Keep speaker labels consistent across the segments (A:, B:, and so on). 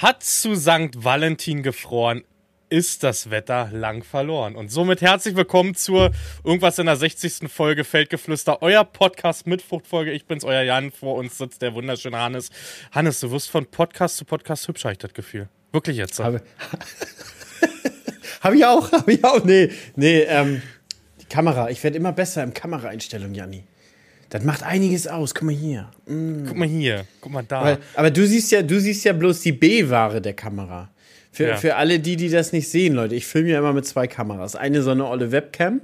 A: Hat zu St. Valentin gefroren, ist das Wetter lang verloren. Und somit herzlich willkommen zur irgendwas in der 60. Folge Feldgeflüster, euer Podcast mit Fruchtfolge. Ich bin's, euer Jan. Vor uns sitzt der wunderschöne Hannes. Hannes, du wirst von Podcast zu Podcast hübscher, ich das Gefühl. Wirklich jetzt.
B: Habe hab ich auch, habe ich auch. Nee, nee, ähm, die Kamera. Ich werde immer besser im Kameraeinstellung, Janni. Das macht einiges aus. Guck mal hier.
A: Mm. Guck mal hier. Guck mal da.
B: Aber, aber, du siehst ja, du siehst ja bloß die B-Ware der Kamera. Für, ja. für alle die, die das nicht sehen, Leute, ich filme ja immer mit zwei Kameras. Eine so eine olle Webcam.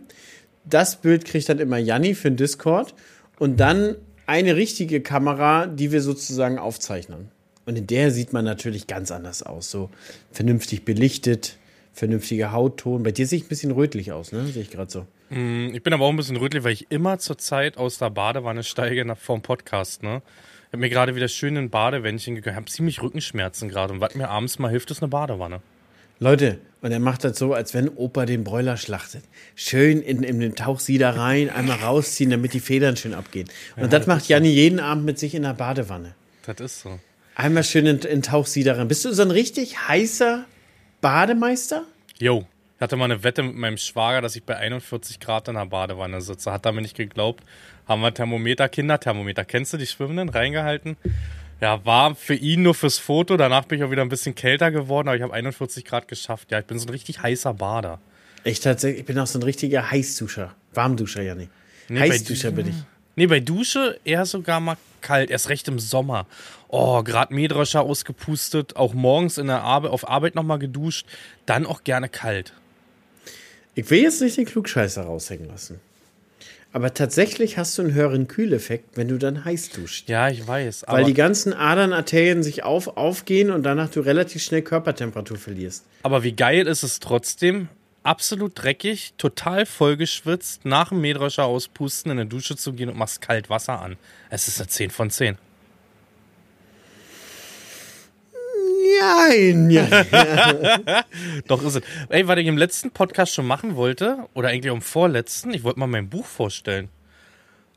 B: Das Bild kriegt dann immer Janni für den Discord. Und dann eine richtige Kamera, die wir sozusagen aufzeichnen. Und in der sieht man natürlich ganz anders aus. So vernünftig belichtet, vernünftiger Hautton. Bei dir sehe ich ein bisschen rötlich aus, ne? Sehe ich gerade so.
A: Mm, ich bin aber auch ein bisschen rötlich, weil ich immer zur Zeit aus der Badewanne steige nach vorm Podcast, ne? Ich habe mir gerade wieder schön ein Badewändchen gegönnt. Ich habe ziemlich Rückenschmerzen gerade. Und was mir abends mal hilft, ist eine Badewanne.
B: Leute, und er macht das so, als wenn Opa den Bräuler schlachtet. Schön in, in den Tauchsieder rein, einmal rausziehen, damit die Federn schön abgehen. Und ja, das, das macht Janni so. jeden Abend mit sich in der Badewanne.
A: Das ist so.
B: Einmal schön in, in Tauchsieder rein. Bist du so ein richtig heißer Bademeister?
A: Jo. Ich hatte mal eine Wette mit meinem Schwager, dass ich bei 41 Grad in der Badewanne sitze. Hat er mir nicht geglaubt haben wir Thermometer, Kinderthermometer. Kennst du die Schwimmenden? Reingehalten. Ja, war für ihn nur fürs Foto. Danach bin ich auch wieder ein bisschen kälter geworden, aber ich habe 41 Grad geschafft. Ja, ich bin so ein richtig heißer Bader.
B: Ich tatsächlich, ich bin auch so ein richtiger Heißduscher. Warmduscher, ja nicht. Nee, Heißduscher bin ich.
A: Nee, bei Dusche eher sogar mal kalt, erst recht im Sommer. Oh, gerade Mähdröscher ausgepustet, auch morgens in der Arbeit, auf Arbeit nochmal geduscht, dann auch gerne kalt.
B: Ich will jetzt nicht den Klugscheißer raushängen lassen. Aber tatsächlich hast du einen höheren Kühleffekt, wenn du dann heiß duscht.
A: Ja, ich weiß.
B: Weil die ganzen Adern, Arterien sich auf, aufgehen und danach du relativ schnell Körpertemperatur verlierst.
A: Aber wie geil ist es trotzdem, absolut dreckig, total vollgeschwitzt, nach dem Mähdrescher auspusten, in eine Dusche zu gehen und machst kalt Wasser an. Es ist eine 10 von 10.
B: Nein, ja.
A: Doch ist es. Ey, was ich im letzten Podcast schon machen wollte, oder eigentlich im vorletzten, ich wollte mal mein Buch vorstellen.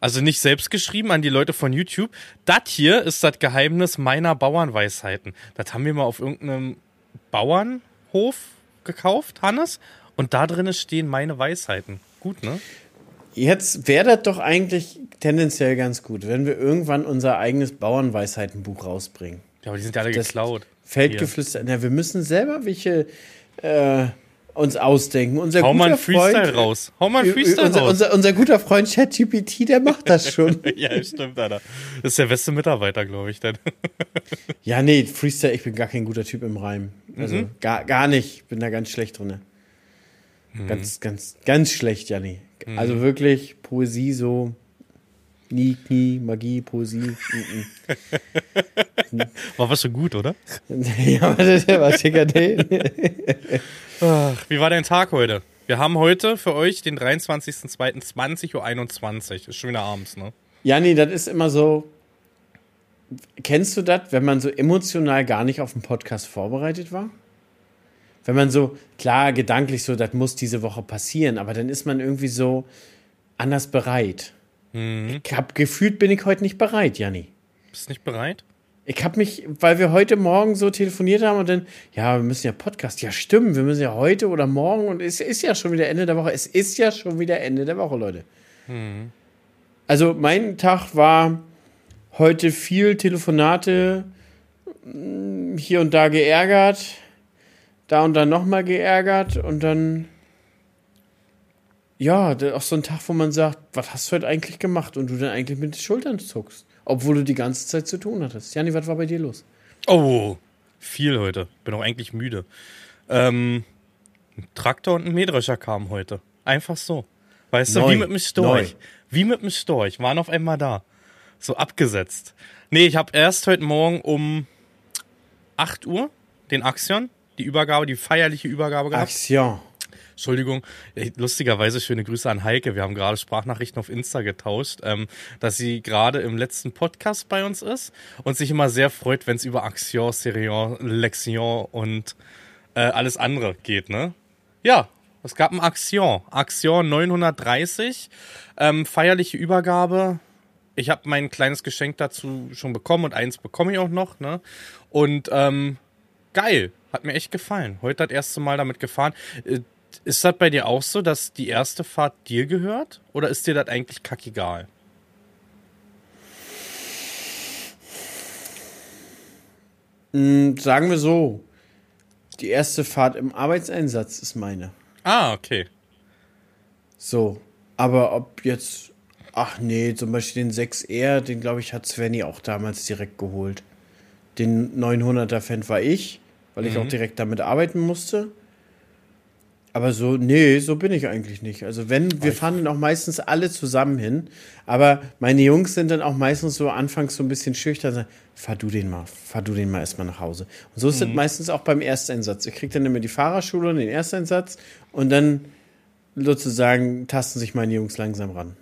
A: Also nicht selbst geschrieben an die Leute von YouTube. Das hier ist das Geheimnis meiner Bauernweisheiten. Das haben wir mal auf irgendeinem Bauernhof gekauft, Hannes. Und da drinnen stehen meine Weisheiten. Gut, ne?
B: Jetzt wäre das doch eigentlich tendenziell ganz gut, wenn wir irgendwann unser eigenes Bauernweisheitenbuch rausbringen.
A: Ja, aber die sind ja alle das, geklaut.
B: Feldgeflüster. Ja, wir müssen selber welche äh, uns ausdenken.
A: Unser Hau mal einen Freestyle Freund, raus. Hau mal einen Freestyle
B: unser,
A: raus.
B: Unser, unser guter Freund ChatGPT, der macht das schon.
A: ja, stimmt, Alter. Das ist der beste Mitarbeiter, glaube ich, dann.
B: ja, nee, Freestyle, ich bin gar kein guter Typ im Reim. Also mhm. gar, gar nicht. Bin da ganz schlecht drin. Mhm. Ganz, ganz, ganz schlecht, Janni. Mhm. Also wirklich Poesie so Nie, Knie, Magie, Poesie.
A: war was schon gut, oder?
B: ja, das war Chickadee.
A: Ach, wie war dein Tag heute? Wir haben heute für euch den 23.02.20.21 Uhr. Ist schon wieder abends, ne?
B: Janni, das ist immer so. Kennst du das, wenn man so emotional gar nicht auf den Podcast vorbereitet war? Wenn man so, klar, gedanklich so, das muss diese Woche passieren, aber dann ist man irgendwie so anders bereit. Mhm. Ich habe gefühlt, bin ich heute nicht bereit, Janni.
A: Bist du nicht bereit?
B: Ich habe mich, weil wir heute Morgen so telefoniert haben und dann, ja, wir müssen ja Podcast. Ja, stimmt, wir müssen ja heute oder morgen und es ist ja schon wieder Ende der Woche. Es ist ja schon wieder Ende der Woche, Leute. Mhm. Also mein Tag war heute viel Telefonate, hm, hier und da geärgert, da und dann nochmal geärgert und dann ja, auch so ein Tag, wo man sagt, was hast du heute eigentlich gemacht? Und du dann eigentlich mit den Schultern zuckst. Obwohl du die ganze Zeit zu tun hattest. Jani, was war bei dir los?
A: Oh, viel heute. Bin auch eigentlich müde. Ähm, ein Traktor und ein Mähdrescher kamen heute. Einfach so. Weißt Neu. du, wie mit dem Storch. Neu. Wie mit dem Storch. Waren auf einmal da. So abgesetzt. Nee, ich habe erst heute Morgen um 8 Uhr den Axion, die Übergabe, die feierliche Übergabe
B: gehabt. Axion.
A: Entschuldigung, lustigerweise schöne Grüße an Heike. Wir haben gerade Sprachnachrichten auf Insta getauscht, ähm, dass sie gerade im letzten Podcast bei uns ist und sich immer sehr freut, wenn es über Action, Serion, Lexion und äh, alles andere geht, ne? Ja, es gab ein Action. Action 930, ähm, feierliche Übergabe. Ich habe mein kleines Geschenk dazu schon bekommen und eins bekomme ich auch noch, ne? Und ähm, geil. Hat mir echt gefallen. Heute das erste Mal damit gefahren. Ist das bei dir auch so, dass die erste Fahrt dir gehört? Oder ist dir das eigentlich kackegal?
B: Mm, sagen wir so, die erste Fahrt im Arbeitseinsatz ist meine.
A: Ah, okay.
B: So, aber ob jetzt, ach nee, zum Beispiel den 6R, den glaube ich hat Svenny auch damals direkt geholt. Den 900er Fan war ich, weil ich mhm. auch direkt damit arbeiten musste. Aber so, nee, so bin ich eigentlich nicht. Also wenn, wir fahren dann auch meistens alle zusammen hin. Aber meine Jungs sind dann auch meistens so anfangs so ein bisschen schüchtern. Sagen, fahr du den mal, fahr du den mal erstmal nach Hause. Und so ist es mhm. meistens auch beim Ersteinsatz. Ich krieg dann immer die Fahrerschule und den Ersteinsatz und dann sozusagen tasten sich meine Jungs langsam ran.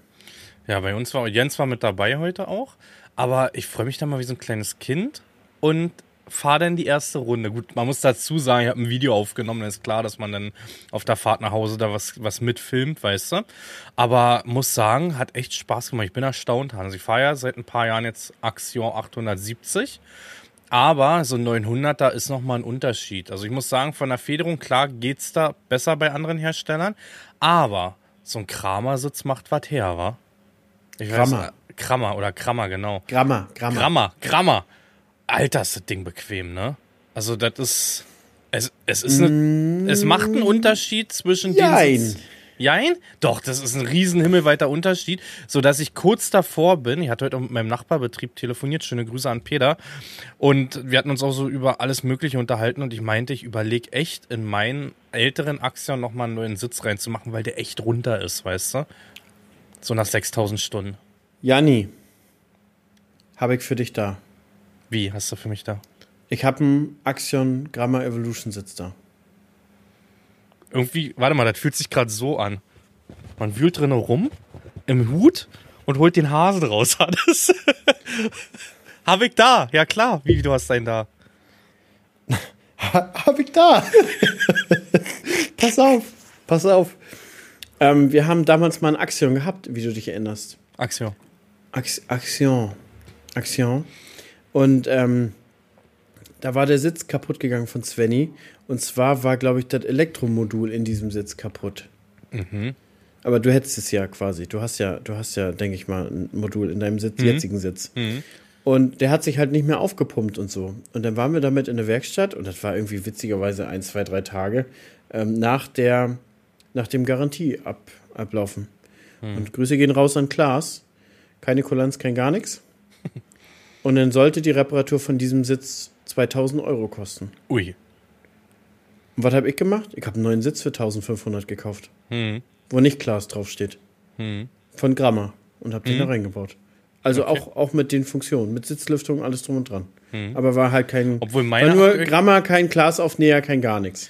A: Ja, bei uns war, Jens war mit dabei heute auch. Aber ich freue mich da mal wie so ein kleines Kind. Und fahre dann die erste Runde. Gut, man muss dazu sagen, ich habe ein Video aufgenommen, dann ist klar, dass man dann auf der Fahrt nach Hause da was, was mitfilmt, weißt du. Aber muss sagen, hat echt Spaß gemacht. Ich bin erstaunt. Also ich fahre ja seit ein paar Jahren jetzt Axion 870. Aber so ein 900er ist nochmal ein Unterschied. Also ich muss sagen, von der Federung, klar geht's da besser bei anderen Herstellern. Aber so ein Kramer-Sitz macht was her, wa? Ich Krammer. Weiß, Krammer oder Krammer, genau.
B: Grammer, Grammer.
A: Grammer, Grammer. Alter, ist das Ding bequem, ne? Also, das ist. Es, es ist eine, mm. es macht einen Unterschied zwischen
B: Jein. den.
A: Jein? Doch, das ist ein riesen himmelweiter Unterschied, so dass ich kurz davor bin. Ich hatte heute mit meinem Nachbarbetrieb telefoniert. Schöne Grüße an Peter. Und wir hatten uns auch so über alles Mögliche unterhalten und ich meinte, ich überlege echt in meinen älteren Axion nochmal einen neuen Sitz reinzumachen, weil der echt runter ist, weißt du? So nach 6000 Stunden.
B: Janni, habe ich für dich da.
A: Wie hast du für mich da?
B: Ich habe einen Axion Grammar Evolution Sitz da.
A: Irgendwie, warte mal, das fühlt sich gerade so an. Man wühlt drinnen rum im Hut und holt den Hasen raus. Alles. hab ich da. Ja klar. Wie, du hast deinen da?
B: hab ich da. pass auf. Pass auf. Ähm, wir haben damals mal ein Axion gehabt, wie du dich erinnerst.
A: Axion.
B: Ax Axion. Axion. Und ähm, da war der Sitz kaputt gegangen von Svenny. Und zwar war, glaube ich, das Elektromodul in diesem Sitz kaputt. Mhm. Aber du hättest es ja quasi. Du hast ja, du hast ja, denke ich mal, ein Modul in deinem Sitz, mhm. jetzigen Sitz. Mhm. Und der hat sich halt nicht mehr aufgepumpt und so. Und dann waren wir damit in der Werkstatt und das war irgendwie witzigerweise ein, zwei, drei Tage ähm, nach der, nach dem Garantieablaufen. Mhm. Und Grüße gehen raus an Klaas. Keine Kulanz, kein gar nichts. Und dann sollte die Reparatur von diesem Sitz 2000 Euro kosten.
A: Ui.
B: Und was habe ich gemacht? Ich habe einen neuen Sitz für 1500 gekauft. Hm. Wo nicht Glas draufsteht. Hm. Von Gramma. Und habe den hm. da reingebaut. Also okay. auch, auch mit den Funktionen, mit Sitzlüftung, alles drum und dran. Hm. Aber war halt kein.
A: Obwohl meine
B: war nur Gramma, kein Glasaufnäher, kein gar nichts.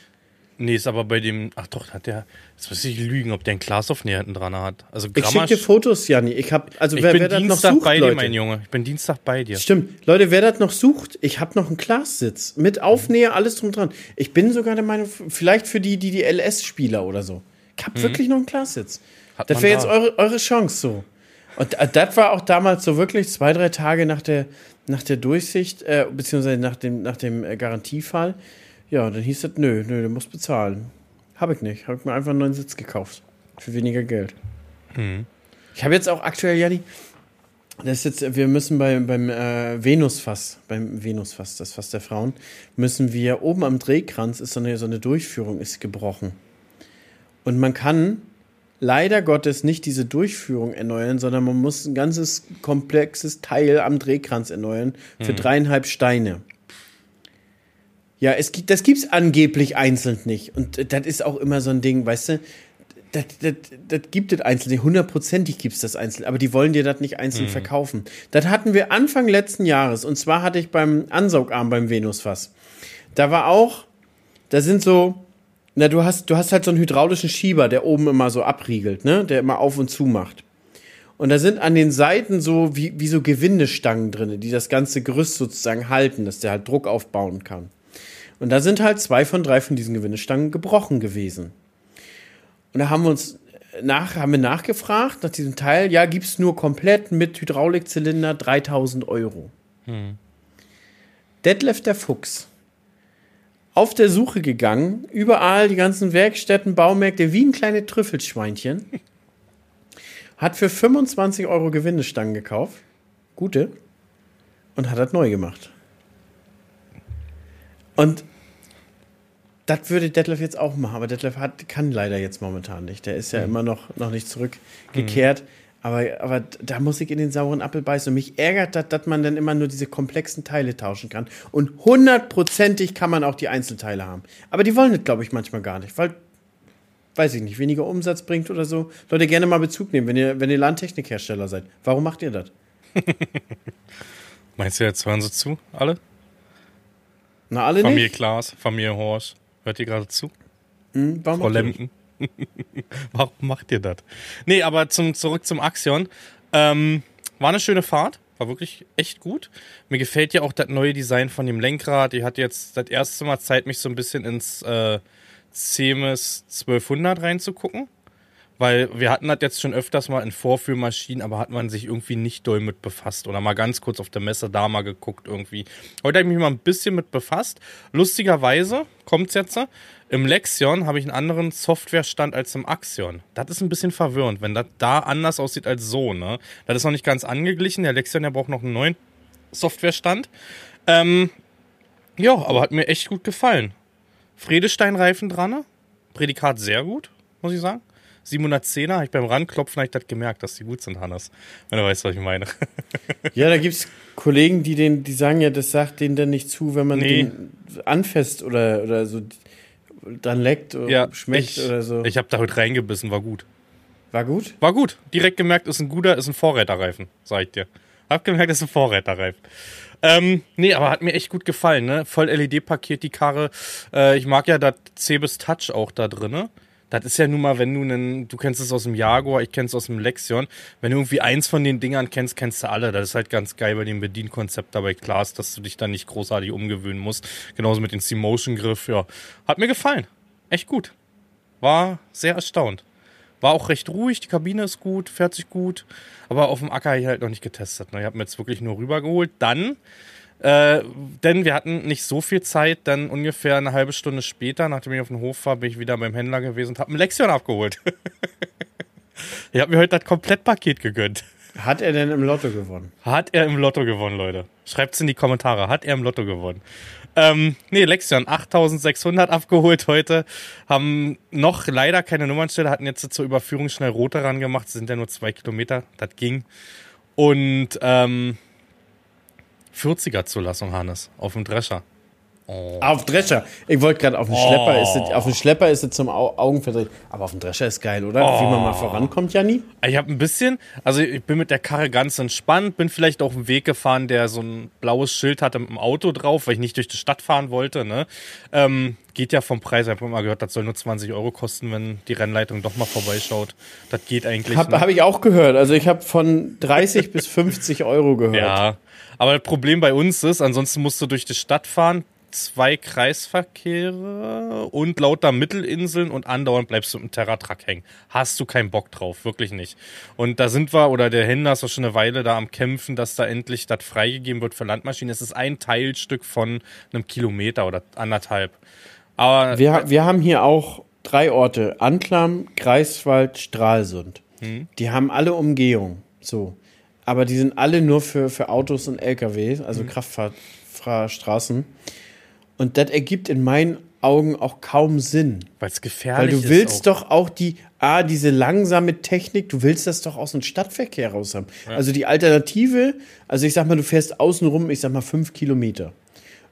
A: Nee, ist aber bei dem, ach doch, hat der, jetzt muss ich lügen, ob der ein Glasaufnäher hinten dran hat. Also
B: ich schicke dir Fotos, Janni. Ich hab, also ich wer, bin wer
A: Dienstag das noch sucht, bei dir, mein Junge. Ich bin Dienstag bei dir.
B: Stimmt. Leute, wer das noch sucht, ich habe noch einen Glassitz mit Aufnäher, alles drum dran. Ich bin sogar der Meinung, vielleicht für die, die, die LS-Spieler oder so. Ich habe mhm. wirklich noch einen Glassitz. Das wäre jetzt eure, eure Chance so. Und das war auch damals so wirklich zwei, drei Tage nach der, nach der Durchsicht, äh, beziehungsweise nach dem, nach dem äh, Garantiefall. Ja, dann hieß es, nö, nö, du musst bezahlen. Habe ich nicht. Habe ich mir einfach einen neuen Sitz gekauft. Für weniger Geld. Mhm. Ich habe jetzt auch aktuell, Janni, das ist jetzt, wir müssen bei, beim äh, Venusfass, beim Venusfass, das Fass der Frauen, müssen wir oben am Drehkranz ist so eine, so eine Durchführung ist gebrochen. Und man kann leider Gottes nicht diese Durchführung erneuern, sondern man muss ein ganzes komplexes Teil am Drehkranz erneuern für mhm. dreieinhalb Steine. Ja, es gibt, das gibt's angeblich einzeln nicht. Und das ist auch immer so ein Ding, weißt du? Das, das, das gibt es einzeln nicht. Hundertprozentig gibt es das einzeln. Aber die wollen dir das nicht einzeln mhm. verkaufen. Das hatten wir Anfang letzten Jahres. Und zwar hatte ich beim Ansaugarm beim Venusfass. Da war auch, da sind so, na, du hast, du hast halt so einen hydraulischen Schieber, der oben immer so abriegelt, ne? Der immer auf und zu macht. Und da sind an den Seiten so wie, wie so Gewindestangen drin, die das ganze Gerüst sozusagen halten, dass der halt Druck aufbauen kann. Und da sind halt zwei von drei von diesen Gewindestangen gebrochen gewesen. Und da haben wir uns nach, haben wir nachgefragt nach diesem Teil. Ja, gibt es nur komplett mit Hydraulikzylinder 3000 Euro. Hm. Detlef der Fuchs auf der Suche gegangen, überall die ganzen Werkstätten, Baumärkte, wie ein kleines Trüffelschweinchen. Hat für 25 Euro Gewindestangen gekauft. Gute. Und hat das neu gemacht. Und das würde Detlef jetzt auch machen, aber Detlef hat, kann leider jetzt momentan nicht. Der ist ja mhm. immer noch, noch nicht zurückgekehrt. Mhm. Aber, aber da muss ich in den sauren Apfel beißen. Und mich ärgert das, dass man dann immer nur diese komplexen Teile tauschen kann. Und hundertprozentig kann man auch die Einzelteile haben. Aber die wollen das, glaube ich, manchmal gar nicht, weil, weiß ich nicht, weniger Umsatz bringt oder so. Leute, gerne mal Bezug nehmen, wenn ihr, wenn ihr Landtechnikhersteller seid. Warum macht ihr das?
A: Meinst du, jetzt hören sie zu, alle?
B: Na, alle
A: Familie
B: nicht?
A: Klaas, Familie Horsch. Hört ihr gerade zu?
B: Hm, warum
A: Frau Lemken. warum macht ihr das? Nee, aber zum, zurück zum Axion. Ähm, war eine schöne Fahrt. War wirklich echt gut. Mir gefällt ja auch das neue Design von dem Lenkrad. Ich hatte jetzt das erste Mal Zeit, mich so ein bisschen ins äh, CMS 1200 reinzugucken. Weil wir hatten das jetzt schon öfters mal in Vorführmaschinen, aber hat man sich irgendwie nicht doll mit befasst. Oder mal ganz kurz auf der Messe da mal geguckt irgendwie. Heute habe ich mich mal ein bisschen mit befasst. Lustigerweise kommt's jetzt. Im Lexion habe ich einen anderen Softwarestand als im Axion. Das ist ein bisschen verwirrend, wenn das da anders aussieht als so, ne? Das ist noch nicht ganz angeglichen. Der Lexion, der braucht noch einen neuen Softwarestand. Ähm, ja, aber hat mir echt gut gefallen. Fredestein-Reifen dran. Prädikat sehr gut, muss ich sagen. 710er, habe ich beim Ranklopfen ich das gemerkt, dass die gut sind, Hannes. Wenn du weißt, was ich meine.
B: ja, da gibt es Kollegen, die den, die sagen ja, das sagt denen dann nicht zu, wenn man nee. den anfasst oder, oder so dann leckt oder ja, schmeckt
A: ich,
B: oder so.
A: Ich habe da heute reingebissen, war gut.
B: War gut?
A: War gut. Direkt gemerkt, ist ein guter, ist ein Vorräterreifen, sag ich dir. Hab gemerkt, ist ein Vorräterreifen. Ähm, nee, aber hat mir echt gut gefallen, ne? Voll LED-Paket, die Karre. Äh, ich mag ja das Cebis Touch auch da drin. Ne? Das ist ja nun mal, wenn du einen, du kennst es aus dem Jaguar, ich kenn's aus dem Lexion. Wenn du irgendwie eins von den Dingern kennst, kennst du alle. Das ist halt ganz geil bei dem Bedienkonzept dabei klar ist, dass du dich da nicht großartig umgewöhnen musst. Genauso mit dem C-Motion-Griff, ja. Hat mir gefallen. Echt gut. War sehr erstaunt. War auch recht ruhig, die Kabine ist gut, fährt sich gut. Aber auf dem Acker ich halt noch nicht getestet. Ne? Ich habe mir jetzt wirklich nur rübergeholt. Dann äh, denn wir hatten nicht so viel Zeit, dann ungefähr eine halbe Stunde später, nachdem ich auf den Hof war, bin ich wieder beim Händler gewesen und habe ein Lexion abgeholt. ich habe mir heute das Komplettpaket gegönnt.
B: Hat er denn im Lotto gewonnen?
A: Hat er im Lotto gewonnen, Leute. Schreibt es in die Kommentare. Hat er im Lotto gewonnen? Ähm, nee, Lexion 8600 abgeholt heute. Haben noch leider keine Nummernstelle, hatten jetzt zur Überführung schnell rote ran gemacht. Sind ja nur zwei Kilometer. Das ging. Und ähm, 40er Zulassung, Hannes, auf dem Drescher.
B: Oh. Auf Drescher. Ich wollte gerade auf dem oh. Schlepper ist es, auf dem Schlepper ist es zum Au Augenverdrehen. Aber auf dem Drescher ist geil, oder? Oh. Wie man mal vorankommt, Janni.
A: Ich habe ein bisschen, also ich bin mit der Karre ganz entspannt, bin vielleicht auf einen Weg gefahren, der so ein blaues Schild hatte mit dem Auto drauf, weil ich nicht durch die Stadt fahren wollte. Ne? Ähm, geht ja vom Preis, ich habe mal gehört, das soll nur 20 Euro kosten, wenn die Rennleitung doch mal vorbeischaut. Das geht eigentlich.
B: Habe ne? hab ich auch gehört. Also ich habe von 30 bis 50 Euro gehört.
A: Ja, aber das Problem bei uns ist, ansonsten musst du durch die Stadt fahren, zwei Kreisverkehre und lauter Mittelinseln und andauernd bleibst du im Terratruck hängen. Hast du keinen Bock drauf, wirklich nicht. Und da sind wir, oder der Händler ist auch schon eine Weile da am Kämpfen, dass da endlich das freigegeben wird für Landmaschinen. Es ist ein Teilstück von einem Kilometer oder anderthalb. Aber
B: wir, wir haben hier auch drei Orte: Anklam, Greifswald, Stralsund. Hm. Die haben alle Umgehung. So. Aber die sind alle nur für, für Autos und LKW, also hm. Kraftfahrstraßen. Und das ergibt in meinen Augen auch kaum Sinn.
A: Weil es gefährlich
B: ist. Weil du willst doch auch die, ah, diese langsame Technik, du willst das doch aus dem Stadtverkehr raus haben. Ja. Also die Alternative, also ich sag mal, du fährst außenrum, ich sag mal, fünf Kilometer.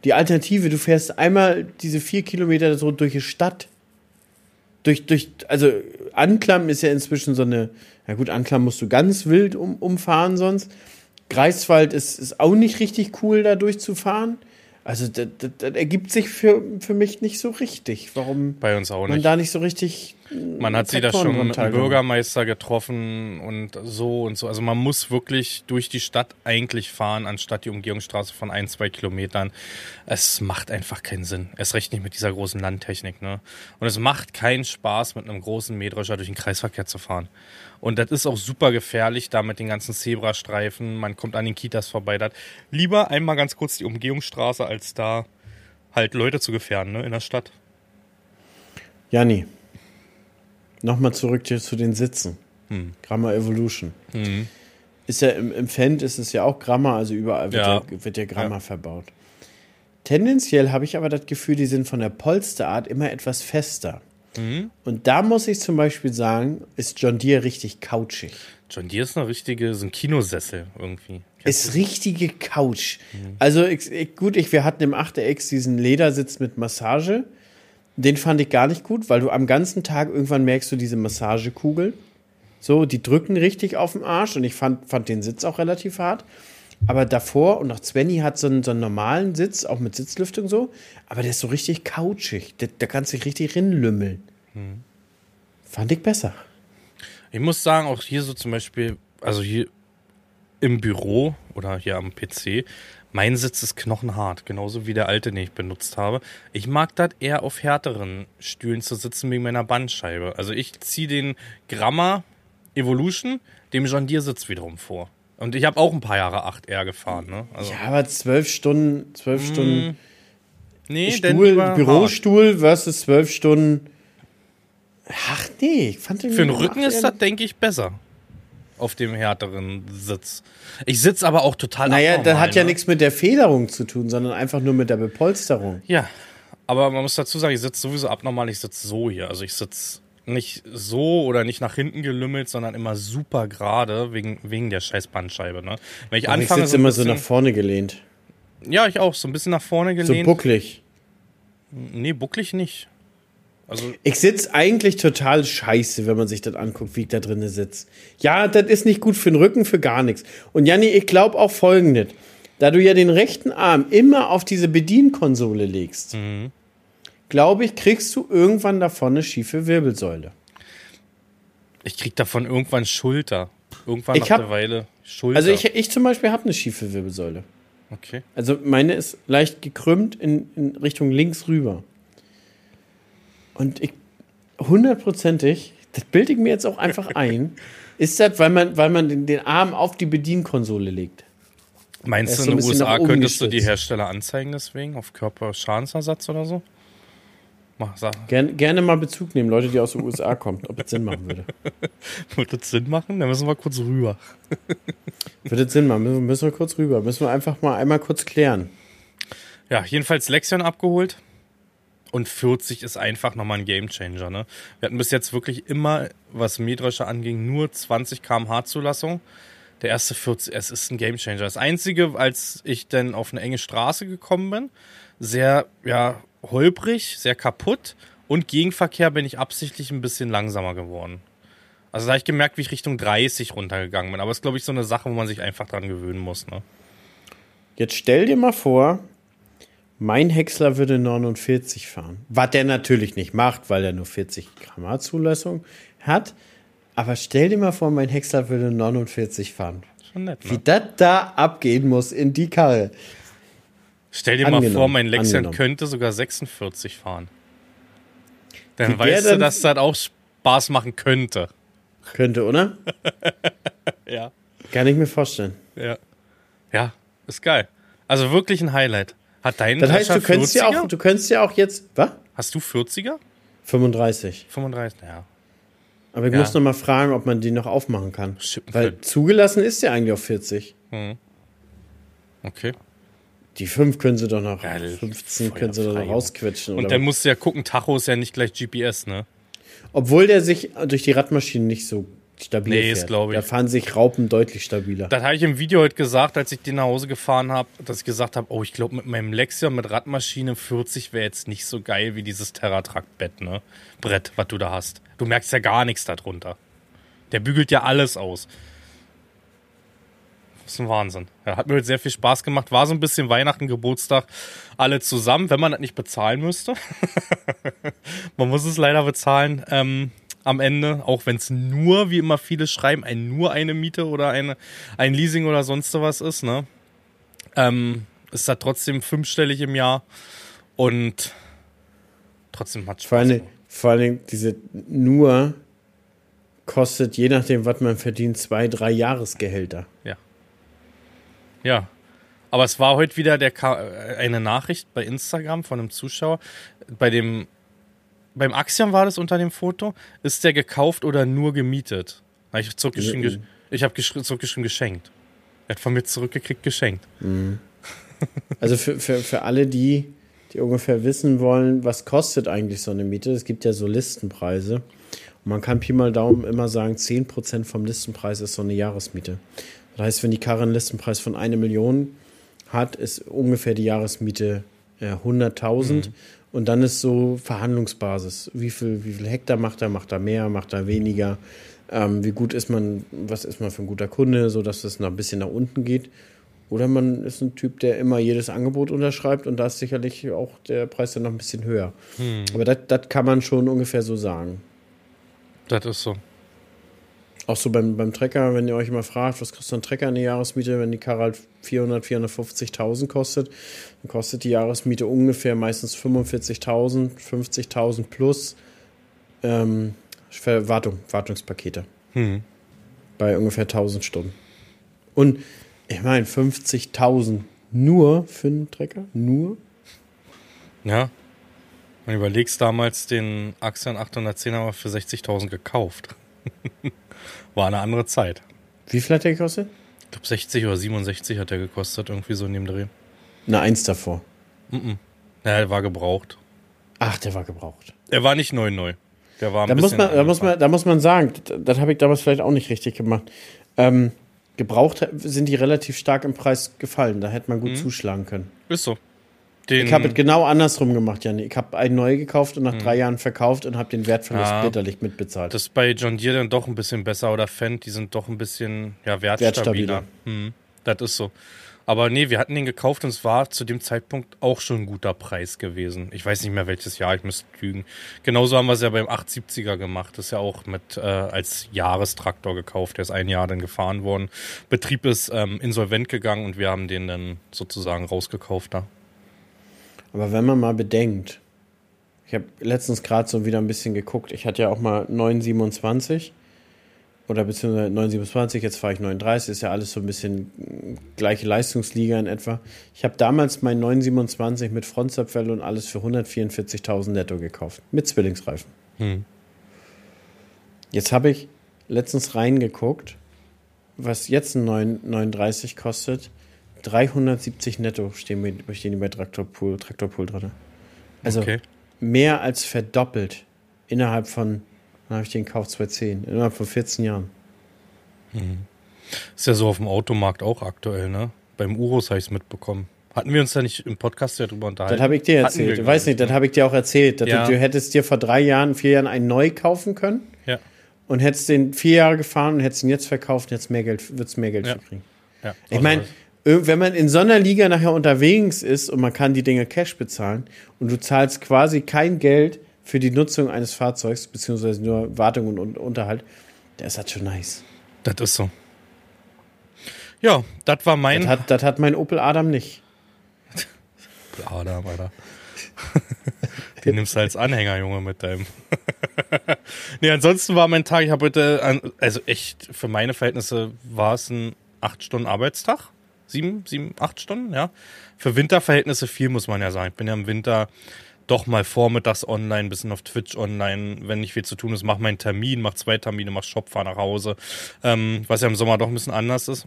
B: Die Alternative, du fährst einmal diese vier Kilometer so durch die Stadt. Durch, durch, also Anklam ist ja inzwischen so eine, ja gut, Anklam musst du ganz wild um, umfahren sonst. Greifswald ist, ist auch nicht richtig cool, da durchzufahren. Also das, das, das, ergibt sich für, für mich nicht so richtig. Warum
A: Bei uns auch nicht.
B: man da nicht so richtig.
A: Man hat sich da schon mit dem Bürgermeister getroffen und so und so. Also man muss wirklich durch die Stadt eigentlich fahren, anstatt die Umgehungsstraße von ein, zwei Kilometern. Es macht einfach keinen Sinn. Erst recht nicht mit dieser großen Landtechnik. Ne? Und es macht keinen Spaß, mit einem großen Mähdrescher durch den Kreisverkehr zu fahren. Und das ist auch super gefährlich, da mit den ganzen Zebrastreifen. Man kommt an den Kitas vorbei. Das lieber einmal ganz kurz die Umgehungsstraße, als da halt Leute zu gefährden, ne, in der Stadt.
B: Janni, nochmal zurück zu den Sitzen. Hm. Grammar Evolution. Hm. Ist ja im, im Fend ist es ja auch Grammar, also überall wird ja, ja wird ja Grammar ja. verbaut. Tendenziell habe ich aber das Gefühl, die sind von der Polsterart immer etwas fester. Mhm. Und da muss ich zum Beispiel sagen, ist John Deere richtig couchig.
A: John Deere ist eine richtige, so ein Kinosessel irgendwie.
B: Ist richtige Couch. Mhm. Also ich, ich, gut, ich, wir hatten im 8X diesen Ledersitz mit Massage. Den fand ich gar nicht gut, weil du am ganzen Tag irgendwann merkst du diese Massagekugeln. So, die drücken richtig auf den Arsch und ich fand, fand den Sitz auch relativ hart. Aber davor und auch Svenny hat so einen, so einen normalen Sitz, auch mit Sitzlüftung so, aber der ist so richtig couchig. Da, da kannst du dich richtig rinlümmeln. Hm. Fand ich besser.
A: Ich muss sagen, auch hier so zum Beispiel, also hier im Büro oder hier am PC, mein Sitz ist knochenhart, genauso wie der alte, den ich benutzt habe. Ich mag das eher auf härteren Stühlen zu sitzen wegen meiner Bandscheibe. Also ich ziehe den Grammar Evolution dem John Deere Sitz wiederum vor. Und ich habe auch ein paar Jahre 8R gefahren. Ne?
B: Also ja, aber zwölf Stunden, zwölf mm, Stunden nee, Stuhl, Bürostuhl hart. versus zwölf Stunden. Ach nee, ich fand
A: den Für den Rücken ist das, denke ich, besser. Auf dem härteren Sitz. Ich sitze aber auch total
B: Naja, das hat ja ne? nichts mit der Federung zu tun, sondern einfach nur mit der Bepolsterung.
A: Ja, aber man muss dazu sagen, ich sitze sowieso abnormal, ich sitze so hier. Also ich sitze nicht so oder nicht nach hinten gelümmelt, sondern immer super gerade wegen, wegen der scheiß Bandscheibe. Ne?
B: Wenn ich, anfange, ich sitze so immer bisschen, so nach vorne gelehnt.
A: Ja, ich auch, so ein bisschen nach vorne gelehnt.
B: So bucklig.
A: Nee, bucklig nicht.
B: Also ich sitze eigentlich total scheiße, wenn man sich das anguckt, wie ich da drin sitze. Ja, das ist nicht gut für den Rücken, für gar nichts. Und Janni, ich glaube auch folgendes. Da du ja den rechten Arm immer auf diese Bedienkonsole legst, mhm glaube ich, kriegst du irgendwann davon eine schiefe Wirbelsäule.
A: Ich krieg davon irgendwann Schulter. Irgendwann ich nach hab, der Weile
B: Schulter. Also ich, ich zum Beispiel habe eine schiefe Wirbelsäule.
A: Okay.
B: Also meine ist leicht gekrümmt in, in Richtung links rüber. Und ich hundertprozentig, das bilde ich mir jetzt auch einfach ein, ist das, weil man, weil man den, den Arm auf die Bedienkonsole legt.
A: Meinst du, in den USA könntest du die Hersteller anzeigen deswegen auf Körperschadensersatz oder so?
B: Mach, sag. Gern, gerne mal Bezug nehmen, Leute, die aus den USA kommen, ob das Sinn machen würde.
A: würde das Sinn machen? Dann müssen wir kurz rüber.
B: würde das Sinn machen? Müssen wir kurz rüber. Müssen wir einfach mal einmal kurz klären.
A: Ja, jedenfalls Lexion abgeholt. Und 40 ist einfach nochmal ein Gamechanger. Ne? Wir hatten bis jetzt wirklich immer, was Mähdrescher anging, nur 20 km/h Zulassung. Der erste 40, es ist ein Gamechanger. Das Einzige, als ich dann auf eine enge Straße gekommen bin, sehr, ja, holprig, sehr kaputt und Gegenverkehr bin ich absichtlich ein bisschen langsamer geworden. Also da habe ich gemerkt, wie ich Richtung 30 runtergegangen bin. Aber es ist, glaube ich, so eine Sache, wo man sich einfach dran gewöhnen muss. Ne?
B: Jetzt stell dir mal vor, mein Häcksler würde 49 fahren. Was der natürlich nicht macht, weil er nur 40 Gramm Zulassung hat. Aber stell dir mal vor, mein Häcksler würde 49 fahren. Schon nett, ne? Wie das da abgehen muss in die Karre.
A: Stell dir angenommen, mal vor, mein Lexion könnte sogar 46 fahren. Dann Wie weißt du, dass das auch Spaß machen könnte.
B: Könnte, oder?
A: ja.
B: Kann ich mir vorstellen.
A: Ja. Ja, ist geil. Also wirklich ein Highlight. Hat dein
B: Das heißt, du könntest, ja auch, du könntest ja auch jetzt. Was?
A: Hast du 40er?
B: 35.
A: 35, ja.
B: Aber ich ja. muss noch mal fragen, ob man die noch aufmachen kann. Weil zugelassen ist ja eigentlich auf 40. Mhm.
A: Okay.
B: Die 5 können sie doch noch, ja, 15 können sie doch noch rausquetschen.
A: Und dann musst du ja gucken, Tacho ist ja nicht gleich GPS, ne?
B: Obwohl der sich durch die Radmaschinen nicht so stabil nee,
A: fährt. ist glaube ich.
B: Da fahren sich Raupen deutlich stabiler.
A: Das habe ich im Video heute gesagt, als ich den nach Hause gefahren habe, dass ich gesagt habe, oh, ich glaube mit meinem Lexion mit Radmaschine 40 wäre jetzt nicht so geil wie dieses Terratrack-Bett, ne? Brett, was du da hast. Du merkst ja gar nichts darunter. Der bügelt ja alles aus. Das ist ein Wahnsinn. Ja, hat mir sehr viel Spaß gemacht. War so ein bisschen Weihnachten, Geburtstag, alle zusammen, wenn man das nicht bezahlen müsste. man muss es leider bezahlen ähm, am Ende, auch wenn es nur, wie immer viele schreiben, ein, nur eine Miete oder eine, ein Leasing oder sonst was ist. Ne? Ähm, ist da trotzdem fünfstellig im Jahr und trotzdem hat
B: Spaß. Vor allem, vor allem diese nur kostet, je nachdem, was man verdient, zwei, drei Jahresgehälter.
A: Ja. Ja. Aber es war heute wieder der Ka äh, eine Nachricht bei Instagram von einem Zuschauer. Bei dem, beim Axiom war das unter dem Foto. Ist der gekauft oder nur gemietet? Hab ich zurückgeschrieben,
B: Mhm.
A: ich habe zurückgeschrieben geschenkt. Er hat von mir zurückgekriegt geschenkt.
B: Also für, für, für alle, die, die ungefähr wissen wollen, was kostet eigentlich so eine Miete, es gibt ja so Listenpreise. Und man kann Pi mal Daumen immer sagen, 10% vom Listenpreis ist so eine Jahresmiete. Das heißt, wenn die Karre einen Listenpreis von eine Million hat, ist ungefähr die Jahresmiete äh, 100.000. Und dann ist so Verhandlungsbasis. Wie viel, wie viel Hektar macht er? Macht er mehr? Macht er weniger? Ähm, wie gut ist man? Was ist man für ein guter Kunde, so dass es noch ein bisschen nach unten geht? Oder man ist ein Typ, der immer jedes Angebot unterschreibt und da ist sicherlich auch der Preis dann noch ein bisschen höher. Aber das das kann man schon ungefähr so sagen.
A: Das ist so.
B: Auch so beim, beim Trecker, wenn ihr euch mal fragt, was kostet ein Trecker eine Jahresmiete, wenn die Karre halt 400, 450.000 kostet, dann kostet die Jahresmiete ungefähr meistens 45.000, 50.000 plus ähm, Wartung, Wartungspakete
A: Hm.
B: bei ungefähr 1000 Stunden. Und ich meine, 50.000 nur für einen Trecker? Nur?
A: Ja. Man überlegst damals, den Axion 810 haben wir für 60.000 gekauft. War eine andere Zeit.
B: Wie viel hat der gekostet?
A: Ich glaube 60 oder 67 hat der gekostet, irgendwie so in dem Dreh.
B: Eine Eins davor.
A: Ja, er war gebraucht.
B: Ach, der war gebraucht.
A: Er war nicht neu neu. Der war ein
B: Da muss, man, da, muss man, da muss man sagen, das, das habe ich damals vielleicht auch nicht richtig gemacht. Ähm, gebraucht sind die relativ stark im Preis gefallen. Da hätte man gut zuschlagen können.
A: Ist so. Den,
B: Ich habe es genau andersrum gemacht, Jan. Ich habe einen neu gekauft und nach drei Jahren verkauft und habe den Wertverlust
A: Ah.
B: bitterlich mitbezahlt.
A: das ist bei John Deere dann doch ein bisschen besser oder Fendt, die sind doch ein bisschen ja, wertstabiler.
B: Wertstabiler.
A: Hm, das ist so. Aber nee, wir hatten den gekauft und es war zu dem Zeitpunkt auch schon ein guter Preis gewesen. Ich weiß nicht mehr welches Jahr, ich müsste lügen. Genauso haben wir es ja beim 870er gemacht. Das ist ja auch mit äh, als Jahrestraktor gekauft. Der ist ein Jahr dann gefahren worden. Betrieb ist ähm, insolvent gegangen und wir haben den dann sozusagen rausgekauft da.
B: Aber wenn man mal bedenkt, ich habe letztens gerade so wieder ein bisschen geguckt, ich hatte ja auch mal 927 oder beziehungsweise 927, jetzt fahre ich 39, ist ja alles so ein bisschen gleiche Leistungsliga in etwa. Ich habe damals mein 927 mit Frontzapfel und alles für 144.000 netto gekauft, mit Zwillingsreifen.
A: Hm.
B: Jetzt habe ich letztens reingeguckt, was jetzt ein 939 kostet. 370 netto stehen, mir, stehen die bei Traktorpool, Traktorpool drin. Also
A: Okay.
B: mehr als verdoppelt innerhalb von, wann habe ich den gekauft? 2010, innerhalb von 14 Jahren.
A: Ist ja so auf dem Automarkt auch aktuell, ne? Beim Urus habe ich es mitbekommen. Hatten wir uns da nicht im Podcast ja drüber unterhalten?
B: Das habe ich dir
A: wir,
B: erzählt.
A: Ich,
B: nicht, das
A: ne?
B: habe ich dir auch erzählt. Dass
A: Ja.
B: du, du hättest dir vor drei Jahren, vier Jahren einen neu kaufen können
A: Ja.
B: und hättest den vier Jahre gefahren und hättest ihn jetzt verkauft und jetzt mehr Geld, würdest mehr Geld
A: Ja.
B: für kriegen.
A: ja.
B: Ich meine, wenn man in so einer Liga nachher unterwegs ist und man kann die Dinge Cash bezahlen und du zahlst quasi kein Geld für die Nutzung eines Fahrzeugs, beziehungsweise nur Wartung und, und Unterhalt, der ist halt schon nice.
A: das ist so. Ja, das war mein
B: Das hat, das hat mein Opel Adam nicht.
A: Adam, Alter. Den nimmst du als Anhänger, Junge, mit deinem. nee, ansonsten war mein Tag, ich habe heute, also echt, für meine Verhältnisse war es ein 8-Stunden-Arbeitstag. Sieben, sieben, acht Stunden, ja. Für Winterverhältnisse viel, muss man ja sagen. Ich bin ja im Winter doch mal vormittags online, bisschen auf Twitch online, wenn nicht viel zu tun ist, mach meinen Termin, mach zwei Termine, mach Shop, fahr nach Hause. Ähm, was ja im Sommer doch ein bisschen anders ist.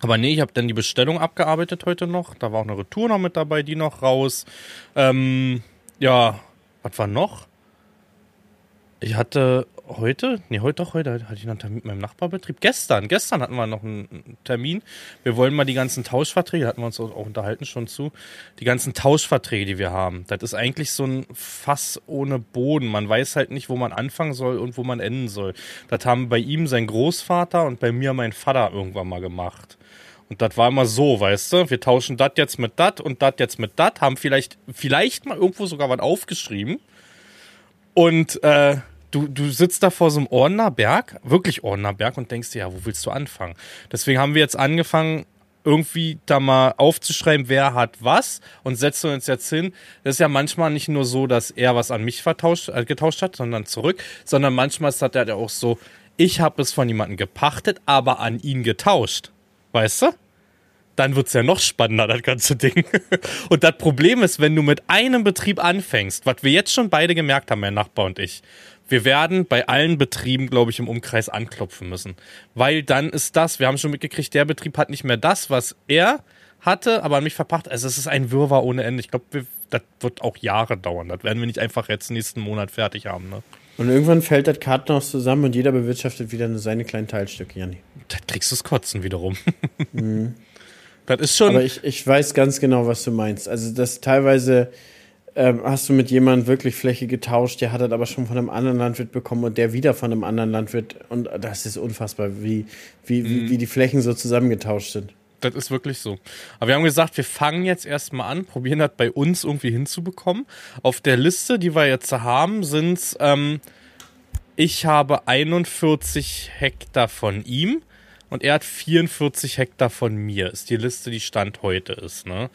A: Aber nee, ich habe dann die Bestellung abgearbeitet heute noch. Da war auch eine Retour noch mit dabei, die noch raus. Ähm, ja, was war noch? Ich hatte heute, nee, heute doch, heute hatte ich noch einen Termin mit meinem Nachbarbetrieb. Gestern, gestern hatten wir noch einen Termin. Wir wollen mal die ganzen Tauschverträge, hatten wir uns auch unterhalten schon zu, die ganzen Tauschverträge, die wir haben. Das ist eigentlich so ein Fass ohne Boden. Man weiß halt nicht, wo man anfangen soll und wo man enden soll. Das haben bei ihm sein Großvater und bei mir mein Vater irgendwann mal gemacht. Und das war immer so, weißt du, wir tauschen das jetzt mit dat und das jetzt mit dat, haben vielleicht, vielleicht mal irgendwo sogar was aufgeschrieben. Und äh, du, du sitzt da vor so einem Ordnerberg, wirklich Ordnerberg, und denkst dir, ja, wo willst du anfangen? Deswegen haben wir jetzt angefangen, irgendwie da mal aufzuschreiben, wer hat was und setzen uns jetzt hin. Das ist ja manchmal nicht nur so, dass er was an mich vertauscht, äh, getauscht hat, sondern zurück, sondern manchmal ist das ja auch so, ich habe es von jemandem gepachtet, aber an ihn getauscht. Weißt du? dann wird's ja noch spannender, das ganze Ding. Und das Problem ist, wenn du mit einem Betrieb anfängst, was wir jetzt schon beide gemerkt haben, mein Nachbar und ich, wir werden bei allen Betrieben, glaube ich, im Umkreis anklopfen müssen. Weil dann ist das, wir haben schon mitgekriegt, der Betrieb hat nicht mehr das, was er hatte, aber an mich verpackt. Also es ist ein Wirrwarr ohne Ende. Ich glaube, das wird auch Jahre dauern. Das werden wir nicht einfach jetzt nächsten Monat fertig haben. Ne?
B: Und irgendwann fällt das Kartenhaus zusammen und jeder bewirtschaftet wieder nur seine kleinen Teilstücke, Janni.
A: Das kriegst du das Kotzen wiederum. Mhm. Das ist schon.
B: Aber ich, ich weiß ganz genau, was du meinst. Also, das teilweise ähm, hast du mit jemandem wirklich Fläche getauscht, der hat das aber schon von einem anderen Landwirt bekommen und der wieder von einem anderen Landwirt. Und das ist unfassbar, wie, wie, mhm. wie, wie die Flächen so zusammengetauscht sind.
A: Das ist wirklich so. Aber wir haben gesagt, wir fangen jetzt erstmal an, probieren das bei uns irgendwie hinzubekommen. Auf der Liste, die wir jetzt haben, sind ähm, ich habe 41 Hektar von ihm und er hat 44 Hektar von mir. Ist die Liste, die Stand heute ist. Ne?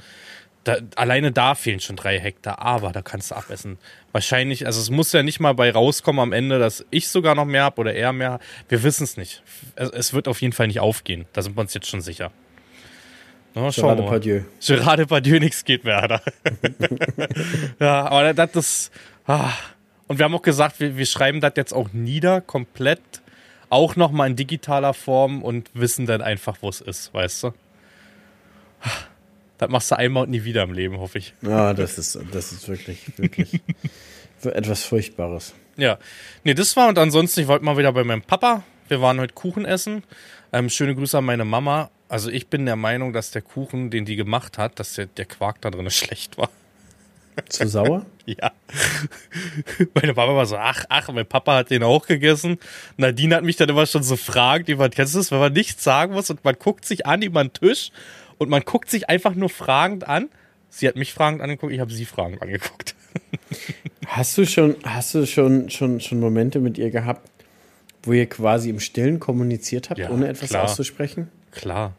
A: Da, alleine da fehlen schon drei Hektar, aber da kannst du abessen. Wahrscheinlich, also es muss ja nicht mal bei rauskommen am Ende, dass ich sogar noch mehr habe oder er mehr. Wir wissen es nicht. Es, wird auf jeden Fall nicht aufgehen. Da sind wir uns jetzt schon sicher.
B: Na, Gerard Depardieu.
A: Gerard Depardieu, nichts geht mehr. Da. ja, aber das ist. Ah. Und wir haben auch gesagt, wir, wir schreiben das jetzt auch nieder, komplett. Auch nochmal in digitaler Form und wissen dann einfach, wo es ist, weißt du? Das machst du einmal und nie wieder im Leben, hoffe ich.
B: Ja, das ist, das ist wirklich, wirklich etwas Furchtbares.
A: Ja. Nee, das war und ansonsten, ich wollte mal wieder bei meinem Papa. Wir waren heute Kuchen essen. Ähm, schöne Grüße an meine Mama. Also ich bin der Meinung, dass der Kuchen, den die gemacht hat, dass der, der Quark da drin schlecht war.
B: Zu sauer?
A: ja. Meine Mama war so, ach, ach, mein Papa hat den auch gegessen. Nadine hat mich dann immer schon so fragt, jemand, kennst du das, wenn man nichts sagen muss und man guckt sich an über den Tisch und man guckt sich einfach nur fragend an. Sie hat mich fragend angeguckt, ich habe sie fragend angeguckt.
B: Hast du schon, hast du schon, schon, schon Momente mit ihr gehabt, wo ihr quasi im Stillen kommuniziert habt, ja, ohne etwas klar. auszusprechen?
A: Klar.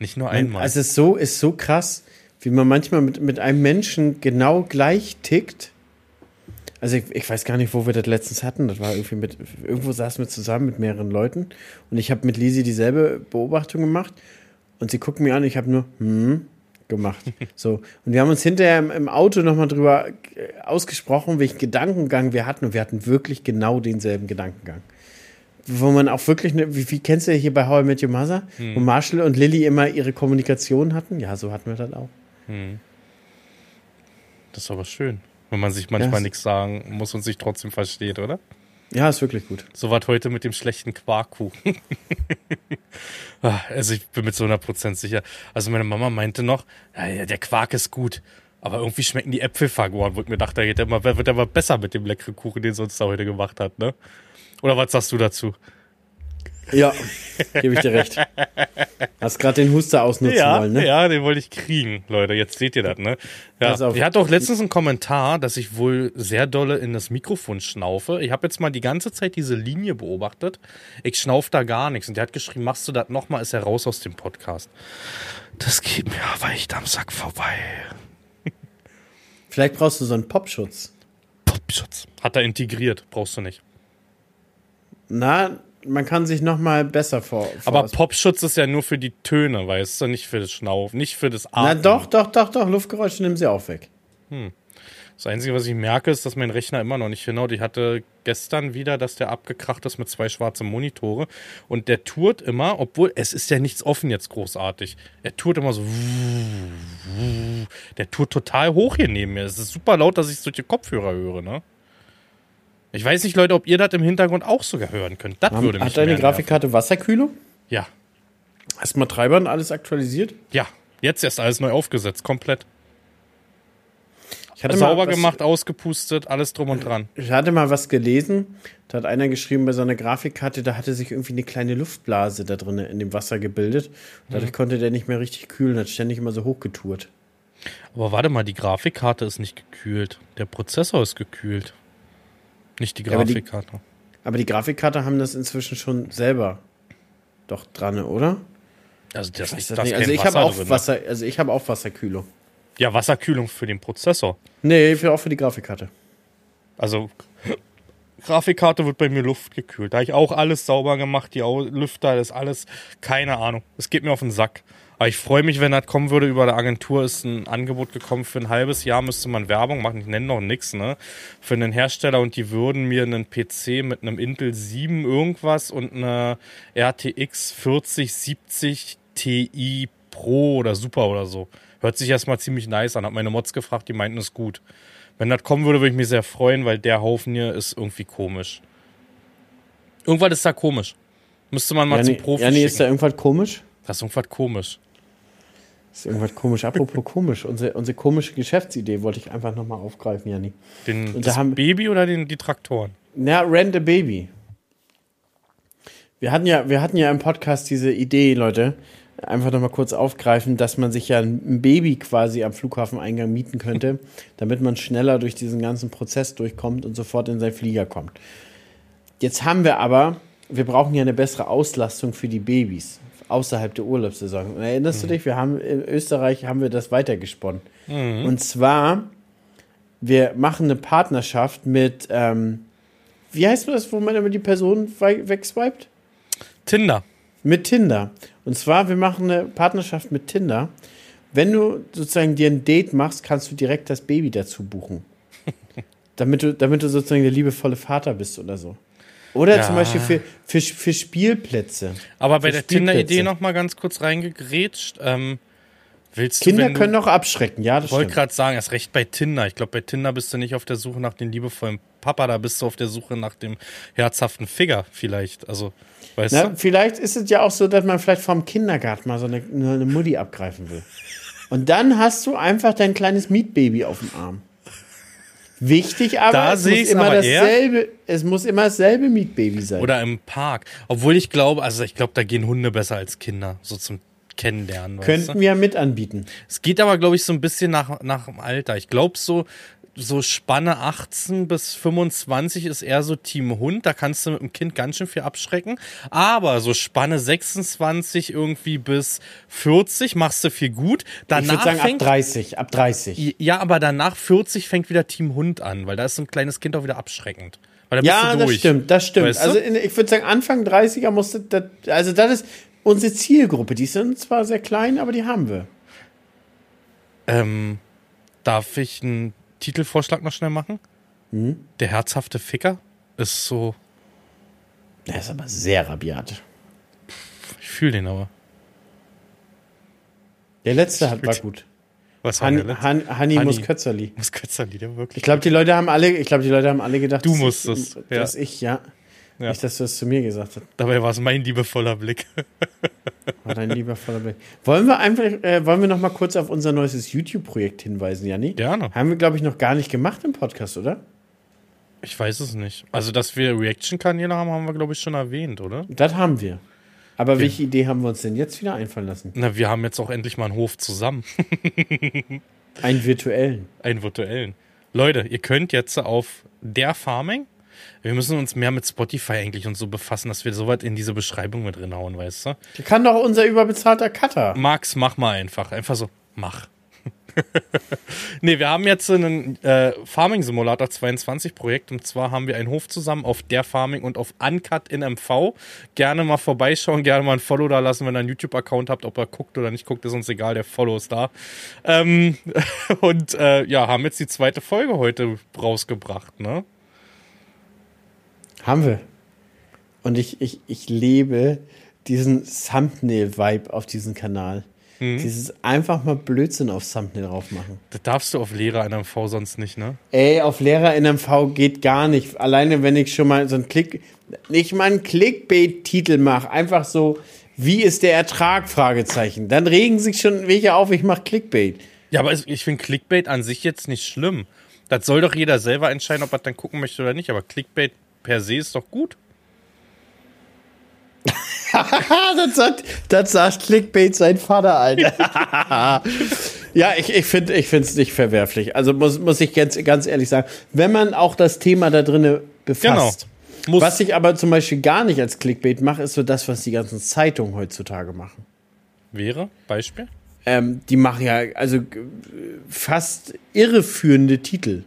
A: Nicht nur einmal.
B: Also es ist so, ist so krass, wie man manchmal mit, mit einem Menschen genau gleich tickt. Also ich, ich weiß gar nicht, wo wir das letztens hatten. Das war irgendwie mit, irgendwo saßen wir zusammen mit mehreren Leuten und ich habe mit Lisi dieselbe Beobachtung gemacht und sie guckt mir an, ich habe nur hm gemacht. So. Und wir haben uns hinterher im, im Auto nochmal drüber äh, ausgesprochen, welchen Gedankengang wir hatten. Und wir hatten wirklich genau denselben Gedankengang. Wo man auch wirklich, ne, wie, wie kennst du hier bei How I Met Your Mother? Hm. Wo Marshall und Lilly immer ihre Kommunikation hatten? Ja, so hatten wir das auch. Hm.
A: Das ist aber schön, wenn man sich manchmal ja, nichts sagen muss und sich trotzdem versteht, oder?
B: Ja, ist wirklich gut.
A: So was heute mit dem schlechten Quarkkuchen. Ah, also ich bin mit so 100% sicher. Also meine Mama meinte noch, ja, der Quark ist gut. Aber irgendwie schmecken die Äpfel vergoren, wo ich mir dachte, der wird immer besser mit dem leckeren Kuchen, den sie uns da heute gemacht hat, ne? Oder was sagst du dazu?
B: Ja, gebe ich dir recht. Hast gerade den Huster ausnutzen
A: ja,
B: wollen, ne?
A: Ja, den wollte ich kriegen, Leute. Jetzt seht ihr das, ne? Ja. Ich hatte auch letztens einen Kommentar, dass ich wohl sehr dolle in das Mikrofon schnaufe. Ich habe jetzt mal die ganze Zeit diese Linie beobachtet. Ich schnauf da gar nichts. Und der hat geschrieben, machst du das nochmal, ist er raus aus dem Podcast. Das geht mir aber echt am Sack vorbei.
B: Vielleicht brauchst du so einen Popschutz.
A: Popschutz. Hat er integriert, brauchst du nicht.
B: Na, man kann sich noch mal besser vor.
A: vor Aber Popschutz ist ja nur für die Töne, weißt du, nicht für das Schnauf, nicht für das Atmen.
B: Na doch, doch, doch, doch, Luftgeräusche nehmen sie auch weg. Hm.
A: Das Einzige, was ich merke, ist, dass mein Rechner immer noch nicht hinhaut. Ich hatte gestern wieder, dass der abgekracht ist mit zwei schwarzen Monitore. Und der tourt immer, obwohl es ist ja nichts offen jetzt großartig. Er tourt immer so. Der tourt total hoch hier neben mir. Es ist super laut, dass ich solche Kopfhörer höre, ne? Ich weiß nicht, Leute, ob ihr das im Hintergrund auch sogar hören könnt. Das würde mich
B: Hat deine Grafikkarte nerven. Wasserkühlung?
A: Ja.
B: Hast du mal Treiber und alles aktualisiert?
A: Ja. Jetzt erst alles neu aufgesetzt, komplett. Ich hatte sauber was, gemacht, ausgepustet, alles drum und dran.
B: Ich hatte mal was gelesen, da hat einer geschrieben bei seiner Grafikkarte, da hatte sich irgendwie eine kleine Luftblase da drin in dem Wasser gebildet. dadurch mhm. konnte der nicht mehr richtig kühlen, hat ständig immer so hochgetourt.
A: Aber warte mal, die Grafikkarte ist nicht gekühlt. Der Prozessor ist gekühlt. Nicht die Grafikkarte.
B: Aber die, aber die Grafikkarte haben das inzwischen schon selber doch dran, oder?
A: Also das,
B: ich, das nicht. Also ich habe auch drin, ne? Wasser, also ich habe auch Wasserkühlung.
A: Ja, Wasserkühlung für den Prozessor.
B: Nee, für, auch für die Grafikkarte.
A: Also Grafikkarte wird bei mir luftgekühlt. Da habe ich auch alles sauber gemacht, die Lüfter, das alles, keine Ahnung. Es geht mir auf den Sack. Aber ich freue mich, wenn das kommen würde. Über der Agentur ist ein Angebot gekommen für ein halbes Jahr, müsste man Werbung machen. Ich nenne noch nichts, ne? Für einen Hersteller und die würden mir einen PC mit einem Intel 7 irgendwas und einer RTX 4070 Ti Pro oder Super oder so. Hört sich erstmal ziemlich nice an. Hab meine Mods gefragt, die meinten, es ist gut. Wenn das kommen würde, würde ich mich sehr freuen, weil der Haufen hier ist irgendwie komisch. Irgendwas ist da komisch. Müsste man mal
B: Jani,
A: zum Profi
B: Jani,
A: schicken.
B: ist da irgendwas komisch?
A: das ist irgendwas komisch.
B: Ist irgendwas komisch. Apropos komisch. Unsere, unsere komische Geschäftsidee wollte ich einfach nochmal aufgreifen, Jani.
A: Den,
B: Und da
A: das
B: haben-
A: Baby oder den, die Traktoren?
B: Na, Rent a Baby. Wir hatten ja, wir hatten ja im Podcast diese Idee, Leute, einfach nochmal kurz aufgreifen, dass man sich ja ein Baby quasi am Flughafeneingang mieten könnte, damit man schneller durch diesen ganzen Prozess durchkommt und sofort in seinen Flieger kommt. Jetzt haben wir aber, wir brauchen ja eine bessere Auslastung für die Babys außerhalb der Urlaubssaison. Und erinnerst du dich, wir haben in Österreich haben wir das weitergesponnen. Und zwar, wir machen eine Partnerschaft mit, ähm, wie heißt das, wo man immer die Person wei- wegswiped?
A: Tinder.
B: Mit Tinder. Und zwar, wir machen eine Partnerschaft mit Tinder. Wenn du sozusagen dir ein Date machst, kannst du direkt das Baby dazu buchen. damit, du, damit du sozusagen der liebevolle Vater bist oder so. Oder
A: Ja.
B: zum Beispiel für, für, für Spielplätze.
A: Aber bei
B: Für
A: der Tinder-Idee
B: Spielplätze.
A: noch mal ganz kurz reingegrätscht. Ähm, willst
B: Kinder
A: du,
B: können
A: du,
B: auch abschrecken, ja, das
A: Ich wollte gerade sagen, erst recht bei Tinder. Ich glaube, bei Tinder bist du nicht auf der Suche nach dem liebevollen Papa, da bist du auf der Suche nach dem herzhaften Figger vielleicht. Also, weißt
B: Na,
A: du?
B: vielleicht ist es ja auch so, dass man vielleicht vom Kindergarten mal so eine, eine Mutti abgreifen will. Und dann hast du einfach dein kleines Mietbaby auf dem Arm. Wichtig aber,
A: Da
B: es, muss immer
A: aber eher.
B: dasselbe, es muss immer dasselbe Mietbaby sein.
A: Oder im Park. Obwohl ich glaube, also ich glaube, da gehen Hunde besser als Kinder, so zum Kennenlernen. Weißt
B: Könnten
A: du?
B: wir mit anbieten.
A: Es geht aber, glaube ich, so ein bisschen nach, nach dem Alter. Ich glaube, so, so Spanne 18 bis 25 ist eher so Team Hund. Da kannst du mit dem Kind ganz schön viel abschrecken. Aber so Spanne 26 irgendwie bis 40 machst du viel gut. Danach
B: ich würde sagen, ab
A: fängt,
B: 30, ab 30.
A: ja, aber danach 40 fängt wieder Team Hund an, weil da ist so ein kleines Kind auch wieder abschreckend.
B: Ja,
A: du
B: das stimmt, das stimmt.
A: Weißt du?
B: also in, ich würde sagen, Anfang 30er musste, das, also das ist unsere Zielgruppe. Die sind zwar sehr klein, aber die haben wir.
A: Ähm, darf ich einen Titelvorschlag noch schnell machen?
B: Hm?
A: Der herzhafte Ficker ist so,
B: Das ist aber sehr rabiat.
A: ich fühle den aber.
B: Der letzte hat, war gut.
A: Was war der
B: Han,
A: letzte?
B: Han, Hanni muss Kötzerli.
A: Was Kötzerlieder wirklich?
B: Ich glaube, die Leute haben alle, ich glaube, die Leute haben alle gedacht,
A: Du
B: dass
A: musstest,
B: ich,
A: ja.
B: dass ich, ja.
A: Ja.
B: Nicht, dass du es zu mir gesagt hast.
A: Dabei war es mein liebevoller Blick.
B: War dein lieber voller Blick. Wollen wir einfach, äh, wollen wir noch mal kurz auf unser neues YouTube-Projekt hinweisen, Janni?
A: Gerne.
B: Haben wir, glaube ich, noch gar nicht gemacht im Podcast, oder?
A: Ich weiß es nicht. Also, dass wir Reaction-Kanäle haben, haben wir, glaube ich, schon erwähnt, oder?
B: Das haben wir. Aber welche Idee haben wir uns denn jetzt wieder einfallen lassen?
A: Na, wir haben jetzt auch endlich mal einen Hof zusammen.
B: Einen virtuellen.
A: Einen virtuellen. Leute, ihr könnt jetzt auf der Farming. Wir müssen uns mehr mit Spotify eigentlich und so befassen, dass wir sowas in diese Beschreibung mit reinhauen, weißt du?
B: Der kann doch unser überbezahlter Cutter.
A: Max, mach mal einfach. Einfach so, mach. nee, wir haben jetzt einen äh, Farming Simulator 22 Projekt und zwar haben wir einen Hof zusammen auf der Farming und auf Uncut in MV. Gerne mal vorbeischauen, gerne mal ein Follow da lassen, wenn ihr einen YouTube-Account habt, ob er guckt oder nicht guckt, ist uns egal, der Follow ist da. Ähm, und äh, ja, haben jetzt die zweite Folge heute rausgebracht, ne?
B: Haben wir. Und ich, ich, ich lebe diesen Thumbnail-Vibe auf diesem Kanal.
A: Mhm.
B: Dieses einfach mal Blödsinn auf Thumbnail drauf machen.
A: Das darfst du auf Lehrer in MV sonst nicht, ne?
B: Ey, auf Lehrer in MV geht gar nicht. Alleine wenn ich schon mal so einen Klick, nicht mal einen Clickbait-Titel mache, einfach so, wie ist der Ertrag? Fragezeichen. Dann regen sich schon welche auf, ich mache Clickbait.
A: Ja, aber ich finde Clickbait an sich jetzt nicht schlimm. Das soll doch jeder selber entscheiden, ob er dann gucken möchte oder nicht. Aber Clickbait per se ist doch gut.
B: Das sagt, das sagt Clickbait sein Vater, Alter. ja, ich, ich finde ich es nicht verwerflich. Also muss, muss ich ganz, ganz ehrlich sagen, wenn man auch das Thema da drinne befasst.
A: Muss,
B: Was ich aber zum Beispiel gar nicht als Clickbait mache, ist so das, was die ganzen Zeitungen heutzutage machen.
A: wäre, Beispiel?
B: Ähm, die machen ja also g- fast irreführende Titel.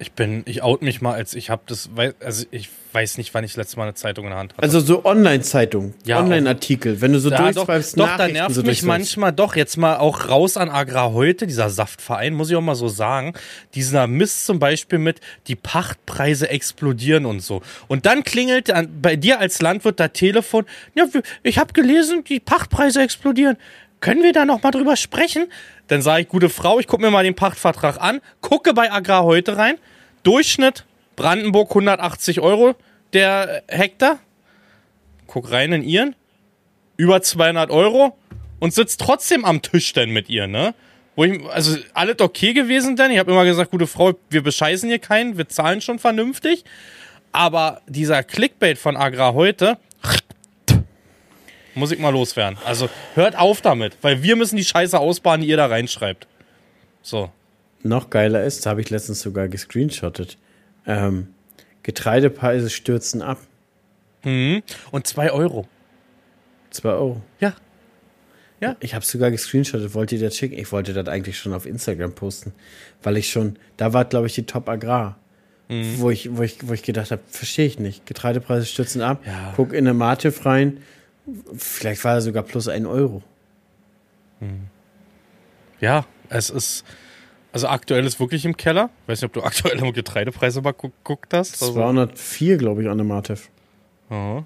A: Ich bin, ich out mich mal, als ich habe das, also ich weiß nicht, wann ich letztes Mal eine Zeitung in der Hand hatte.
B: Also so Online-Zeitung, ja, Online-Artikel, wenn du so
A: ja, durchswipest, doch, doch, da nervt so mich manchmal doch, jetzt mal auch raus an Agrar heute, dieser Saftverein, muss ich auch mal so sagen, dieser Mist zum Beispiel mit, die Pachtpreise explodieren und so. Und dann klingelt bei dir als Landwirt das Telefon, ja, ich habe gelesen, die Pachtpreise explodieren. Können wir da noch mal drüber sprechen? Dann sage ich, gute Frau, ich gucke mir mal den Pachtvertrag an, gucke bei Agrar heute rein. Durchschnitt Brandenburg 180 Euro der Hektar. Guck rein in ihren. Über 200 Euro und sitzt trotzdem am Tisch denn mit ihr, ne? Wo ich, also alles okay gewesen denn. Ich habe immer gesagt, gute Frau, wir bescheißen hier keinen, wir zahlen schon vernünftig. Aber dieser Clickbait von Agrar heute, muss ich mal loswerden. Also hört auf damit, weil wir müssen die Scheiße ausbaden, die ihr da reinschreibt. So.
B: Noch geiler ist, habe ich letztens sogar gescreenshottet. Ähm, Getreidepreise stürzen ab.
A: Mhm. Und 2 Euro.
B: 2 Euro.
A: Ja.
B: Ja. Ich habe sogar gescreenshottet, wollte ihr das schicken? Ich wollte das eigentlich schon auf Instagram posten, weil ich schon, da war glaube ich die Top Agrar, mhm. wo, ich, wo, ich, wo ich gedacht habe, verstehe ich nicht. Getreidepreise stürzen ab, ja. guck in eine Mativ rein, Vielleicht war er sogar plus ein Euro.
A: Hm. Ja, es ist. Also aktuell ist wirklich im Keller. Ich weiß nicht, ob du aktuelle Getreidepreise mal geguckt hast.
B: 204, also. glaube ich, an der Mativ. Oh.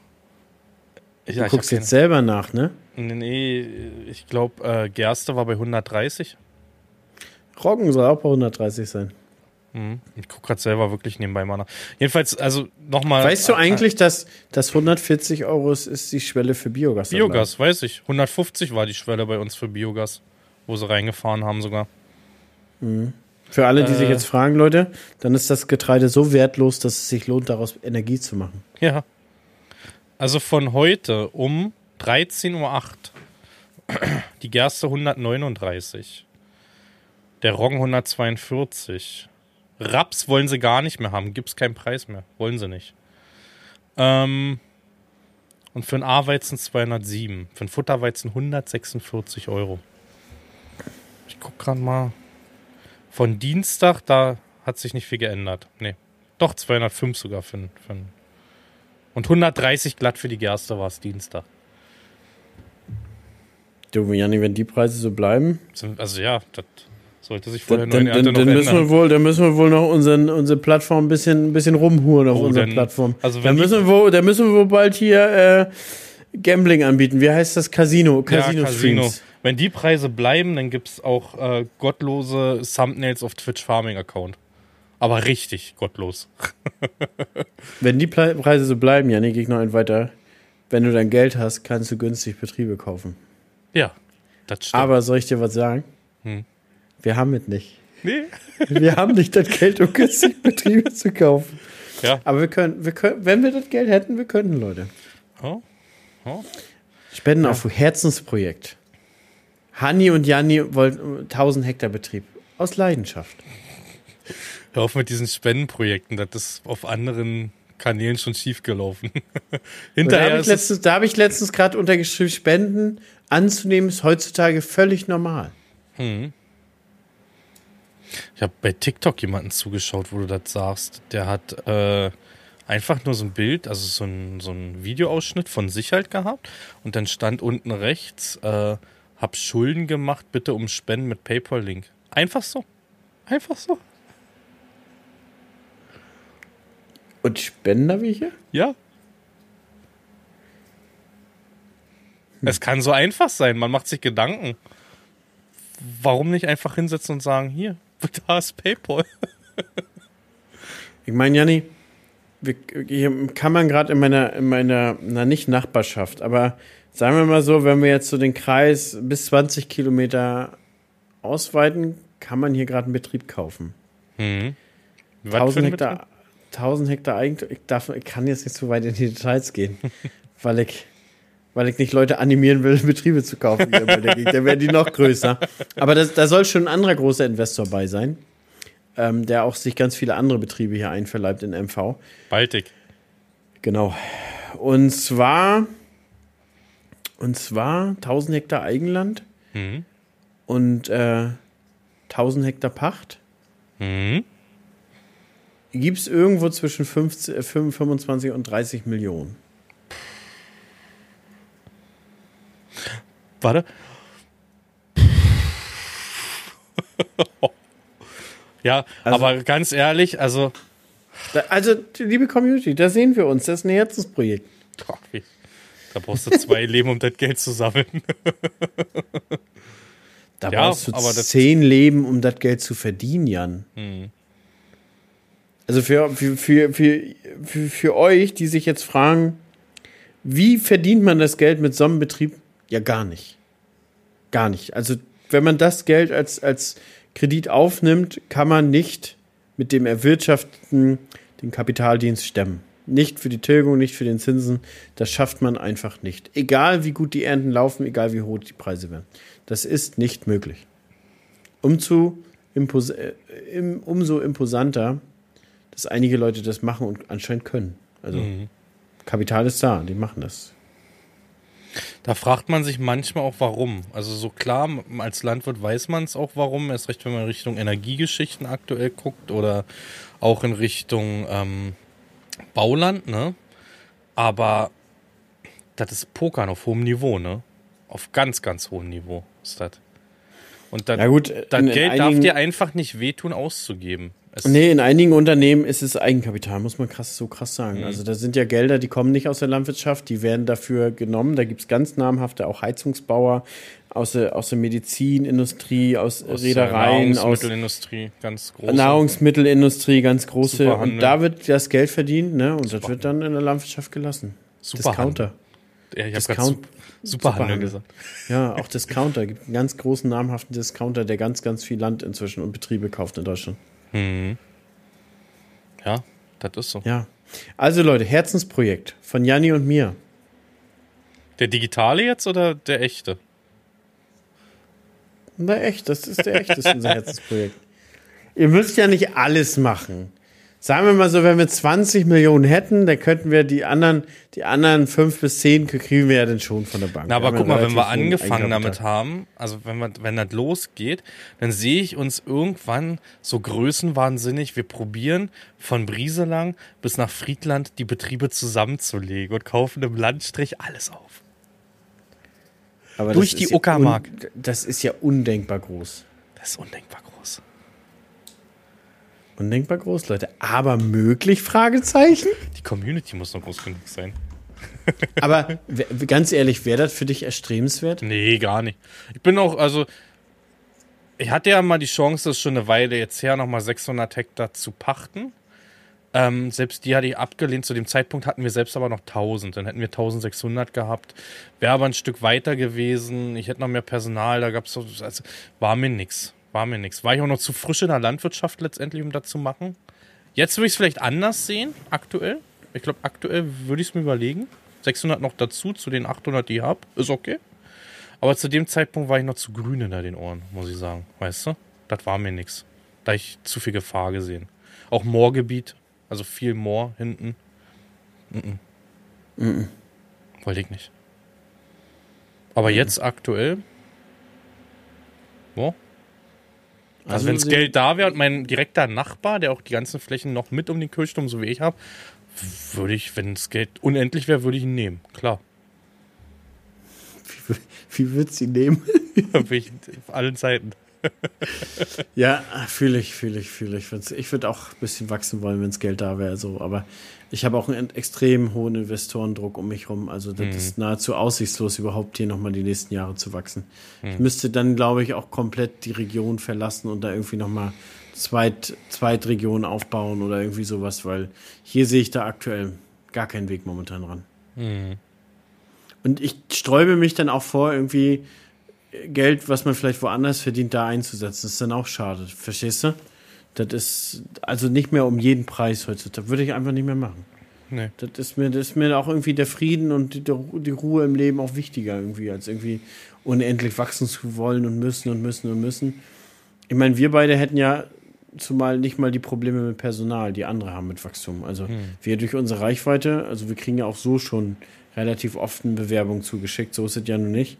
B: Ich, du guckst jetzt selber nach, ne?
A: Nee, nee ich glaube, äh, Gerste war bei 130.
B: Roggen soll auch bei 130 sein.
A: Mhm. Ich gucke gerade selber wirklich nebenbei mal nach. Jedenfalls, also nochmal.
B: Weißt du eigentlich, dass, dass 140 Euro ist, ist die Schwelle für Biogas?
A: Biogas, weiß ich. 150 war die Schwelle bei uns für Biogas, wo sie reingefahren haben sogar.
B: Mhm. Für alle, die äh, sich jetzt fragen, Leute, dann ist das Getreide so wertlos, dass es sich lohnt, daraus Energie zu machen.
A: Ja. Also von heute um 13.08 Uhr die Gerste 139, der Roggen 142, Raps wollen sie gar nicht mehr haben. Gibt es keinen Preis mehr. Wollen sie nicht. Ähm, und für einen A-Weizen 207. Für einen Futterweizen 146 Euro. Ich guck gerade mal. Von Dienstag, da hat sich nicht viel geändert. Nee. Doch, 205 sogar für, für Und 130 glatt für die Gerste war es Dienstag.
B: Du, Janni, wenn die Preise so bleiben.
A: Also ja, das sollte sich vorher
B: dann,
A: noch dann,
B: dann, dann müssen wir wohl, dann müssen wir wohl noch unseren, unsere Plattform ein bisschen, ein bisschen rumhuren auf oh, unserer denn, Plattform. Also dann, müssen wir wohl, dann müssen wir wohl bald hier äh, Gambling anbieten. Wie heißt das? Casino. Casino, ja, Casino.
A: Wenn die Preise bleiben, dann gibt es auch äh, gottlose Thumbnails auf Twitch Farming Account. Aber richtig gottlos.
B: Wenn die Preise so bleiben, ja, nee, noch ein weiter. Wenn du dein Geld hast, kannst du günstig Betriebe kaufen.
A: Ja,
B: das stimmt. Aber soll ich dir was sagen? Hm. Wir haben es nicht. Nee. wir haben nicht das Geld, um günstig Betriebe zu kaufen. Ja. Aber wir können, wir können, wenn wir das Geld hätten, wir könnten, Leute. Oh. Oh. Spenden ja. auf Herzensprojekt. Hanni und Janni wollten 1000 Hektar Betrieb. Aus Leidenschaft.
A: Hör auf mit diesen Spendenprojekten. Das ist auf anderen Kanälen schon schief gelaufen.
B: Hinterher da habe ich letztens, hab letztens gerade untergeschrieben, Spenden anzunehmen ist heutzutage völlig normal. Hm.
A: Ich habe bei TikTok jemanden zugeschaut, wo du das sagst. Der hat äh, einfach nur so ein Bild, also so ein, so ein Videoausschnitt von sich halt gehabt. Und dann stand unten rechts, äh, hab Schulden gemacht, bitte um Spenden mit PayPal-Link. Einfach so. Einfach so.
B: Und Spender wie hier?
A: Ja. Hm. Es kann so einfach sein. Man macht sich Gedanken. Warum nicht einfach hinsetzen und sagen, hier, da ist PayPal.
B: ich meine, Janni, hier kann man gerade in meiner, in meiner, na nicht Nachbarschaft, aber sagen wir mal so, wenn wir jetzt so den Kreis bis 20 Kilometer ausweiten, kann man hier gerade einen Betrieb kaufen. Mhm. 1000 Hektar, 1000 Hektar Eigentum. Ich, darf, ich kann jetzt nicht so weit in die Details gehen, weil ich weil ich nicht Leute animieren will, Betriebe zu kaufen. Dann werden die noch größer. Aber das, da soll schon ein anderer großer Investor bei sein, ähm, der auch sich ganz viele andere Betriebe hier einverleibt in MV.
A: Baltic.
B: Genau. Und zwar, und zwar 1000 Hektar Eigenland mhm. und äh, 1000 Hektar Pacht. Mhm. gibt es irgendwo zwischen 15, 25 und 30 Millionen.
A: Warte. ja, also, aber ganz ehrlich, also.
B: Also, liebe Community, da sehen wir uns. Das ist ein Herzensprojekt.
A: Da brauchst du zwei Leben, um das Geld zu sammeln.
B: da ja, brauchst du aber zehn Leben, um das Geld zu verdienen, Jan. Hm. Also für, für, für, für, für, euch, die sich jetzt fragen, wie verdient man das Geld mit so einem Betrieb? Ja, gar nicht. Gar nicht. Also, wenn man das Geld als, als Kredit aufnimmt, kann man nicht mit dem Erwirtschaften den Kapitaldienst stemmen. Nicht für die Tilgung, nicht für den Zinsen. Das schafft man einfach nicht. Egal wie gut die Ernten laufen, egal wie hoch die Preise werden. Das ist nicht möglich. Umzu, impos äh, umso imposanter, dass einige Leute das machen und anscheinend können. Also mhm. Kapital ist da, die machen das.
A: Da fragt man sich manchmal auch, warum. Also so klar, als Landwirt weiß man es auch, warum. Erst recht, wenn man in Richtung Energiegeschichten aktuell guckt oder auch in Richtung ähm, Bauland, ne? Aber das ist Pokern auf hohem Niveau, ne? Auf ganz, ganz hohem Niveau ist das. Und das, ja gut, das Geld darf dir einfach nicht wehtun, auszugeben.
B: Es nee, in einigen Unternehmen ist es Eigenkapital, muss man krass so krass sagen. Mhm. Also da sind ja Gelder, die kommen nicht aus der Landwirtschaft, die werden dafür genommen. Da gibt es ganz namhafte auch Heizungsbauer aus der, aus der Medizinindustrie, aus, aus Reedereien,
A: Nahrungsmittelindustrie, aus ganz
B: große. Nahrungsmittelindustrie, ganz große. Und da wird das Geld verdient, ne? Und das wird dann in der Landwirtschaft gelassen.
A: Discounter. Ja, ich Discount, Superhandel gesagt.
B: Ja, auch Discounter. Gibt einen ganz großen namhaften Discounter, der ganz, ganz viel Land inzwischen und Betriebe kauft in Deutschland. Mhm.
A: Ja, das ist so.
B: Ja. Also Leute, Herzensprojekt von Janni und mir.
A: Der digitale jetzt oder der echte?
B: Na echt, das ist der echte, unser Herzensprojekt. Ihr müsst ja nicht alles machen. Sagen wir mal so, wenn wir 20 Millionen hätten, dann könnten wir die anderen, die anderen fünf bis zehn kriegen wir ja dann schon von der Bank.
A: Na, aber guck mal, wenn wir angefangen damit haben, also wenn wir, wenn das losgeht, dann sehe ich uns irgendwann so größenwahnsinnig, wir probieren von Brieselang bis nach Friedland die Betriebe zusammenzulegen und kaufen im Landstrich alles auf.
B: Aber Durch die Uckermark. Ja das ist ja undenkbar groß.
A: Das ist undenkbar groß.
B: Undenkbar groß, Leute. Aber möglich? Fragezeichen?
A: Die Community muss noch groß genug sein.
B: Aber ganz ehrlich, wäre das für dich erstrebenswert?
A: Nee, gar nicht. Ich bin auch, also, ich hatte ja mal die Chance, das schon eine Weile jetzt her, nochmal 600 Hektar zu pachten. Ähm, selbst die hatte ich abgelehnt. Zu dem Zeitpunkt hatten wir selbst aber noch 1000. Dann hätten wir 1600 gehabt. Wäre aber ein Stück weiter gewesen. Ich hätte noch mehr Personal. Da gab es, also, war mir nichts. War mir nichts. War ich auch noch zu frisch in der Landwirtschaft letztendlich, um das zu machen. Jetzt würde ich es vielleicht anders sehen, aktuell. Ich glaube, aktuell würde ich es mir überlegen. 600 noch dazu, zu den 800, die ich habe, ist okay. Aber zu dem Zeitpunkt war ich noch zu grün hinter den Ohren, muss ich sagen. Weißt du? Das war mir nichts. Da ich zu viel Gefahr gesehen. Auch Moorgebiet, also viel Moor hinten. Mm -mm. Mm Wollte ich nicht. Aber jetzt aktuell. Wo? Also, also wenn das Geld da wäre und mein direkter Nachbar, der auch die ganzen Flächen noch mit um den Kirchturm, so wie ich habe, würde ich, wenn das Geld unendlich wäre, würde ich ihn nehmen. Klar.
B: Wie, wie würdest du ihn nehmen?
A: Auf allen Zeiten.
B: ja, fühle ich, fühle ich, fühle ich. Ich würde auch ein bisschen wachsen wollen, wenn das Geld da wäre. So. Aber ich habe auch einen extrem hohen Investorendruck um mich rum. Also das mhm. ist nahezu aussichtslos, überhaupt hier nochmal die nächsten Jahre zu wachsen. Mhm. Ich müsste dann, glaube ich, auch komplett die Region verlassen und da irgendwie nochmal Zweit, Zweitregionen aufbauen oder irgendwie sowas, weil hier sehe ich da aktuell gar keinen Weg momentan ran. Mhm. Und ich sträube mich dann auch vor, irgendwie Geld, was man vielleicht woanders verdient, da einzusetzen. Das ist dann auch schade. Verstehst du? Das ist also nicht mehr um jeden Preis heutzutage. Würde ich einfach nicht mehr machen. Nee. Das ist mir, das ist mir auch irgendwie der Frieden und die, die Ruhe im Leben auch wichtiger irgendwie, als irgendwie unendlich wachsen zu wollen und müssen und müssen und müssen. Ich meine, wir beide hätten ja zumal nicht mal die Probleme mit Personal, die andere haben mit Wachstum. Also hm. wir durch unsere Reichweite, also wir kriegen ja auch so schon relativ oft eine Bewerbung zugeschickt, so ist es ja nun nicht.